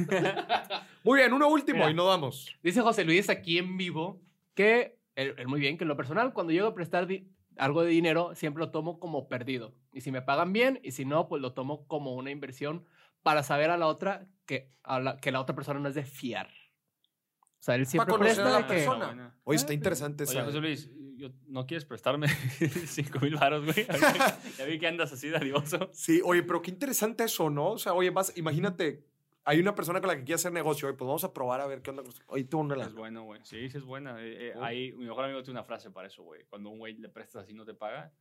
Muy bien, uno último Mira. y nos vamos. Dice José Luis aquí en vivo que, muy bien, que en lo personal, cuando llego a prestar di- algo de dinero, siempre lo tomo como perdido. Y si me pagan bien, y si no, pues lo tomo como una inversión para saber a la otra que, a la, que la otra persona no es de fiar. O sea, él siempre conocer a presta la de que... persona. Oye, está Ah, interesante Oye, esa. José Luis, yo- ¿no quieres prestarme (laughs) 5 mil baros, güey? Ya vi- Ya vi que andas así dadivoso. Sí, oye, pero qué interesante eso, ¿no? O sea, oye, vas, imagínate, hay una persona con la que quiere hacer negocio, oye, pues vamos a probar a ver qué onda. Oye, tú una Es bueno, güey. Sí, sí es buena. Eh, eh, Oh. ahí, mi mejor amigo tiene una frase para eso, güey. Cuando un güey le prestas así no te paga,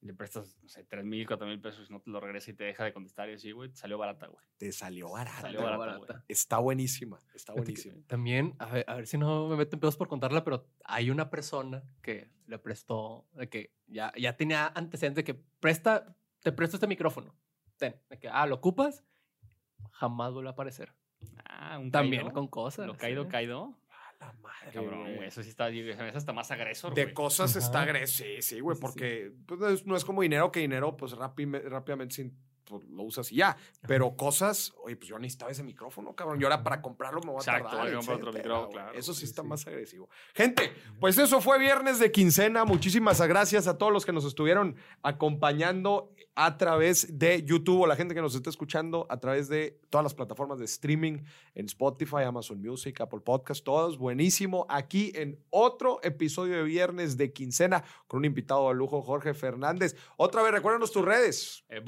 le prestas, no sé, 3 mil, 4 mil pesos y no te lo regresa y te deja de contestar y así, güey, te salió barata, güey. Te salió barata. Salió barata, barata. güey. Está buenísima, está buenísima. También, a ver, a ver si no me meto en pedos por contarla, pero hay una persona que le prestó, de que ya, ya tenía antecedentes de que presta, te presto este micrófono. Ten, de que, ah, lo ocupas, jamás vuelve a aparecer. Ah, un También caído. con cosas. Lo caído, caído. A la madre, Cabrón, güey. güey. Eso sí está, es hasta más agresor, De güey. cosas está agresivo, sí, sí, güey, Sí, sí, porque pues, no es- como dinero que dinero, pues rápidamente sin, pues, lo usas y ya. Pero cosas, oye, pues yo necesitaba ese micrófono, cabrón. Y ahora para comprarlo me voy a Exacto, tardar. otro micrófono, claro, Eso sí sí, está sí. más agresivo. Gente, pues eso fue viernes de quincena. Muchísimas gracias a todos los que nos estuvieron acompañando a través de YouTube o la gente que nos está escuchando a través de todas las plataformas de streaming en Spotify, Amazon Music, Apple Podcast, todos buenísimo. Aquí en otro episodio de viernes de quincena con un invitado de lujo, Jorge Fernández. Otra vez, recuérdanos tus redes. Eh,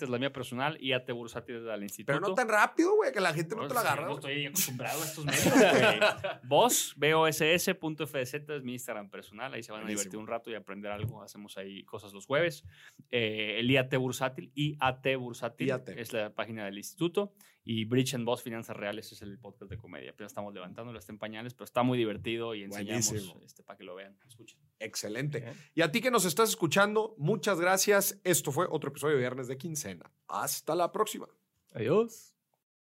Es la mía personal y AT es la del instituto. Pero no tan rápido, güey, que la gente no No, te la agarra. no güey. estoy acostumbrado a estos medios, güey. (laughs) Vos, boss.fdz es mi Instagram personal. Ahí se van a divertir un rato y aprender algo. Hacemos ahí cosas los jueves. Eh, el IAT Bursátil, IAT Bursátil IAT. es la página del instituto. Y Bridge and Boss Finanzas Reales es el podcast de comedia. Apenas estamos levantándolo, está en pañales, pero está muy divertido y enseñamos Buenísimo. este, para que lo vean. Escuchen. Excelente. Y a ti que nos estás escuchando, muchas gracias. Esto fue otro episodio de Viernes de Quincena. Hasta la próxima. Adiós.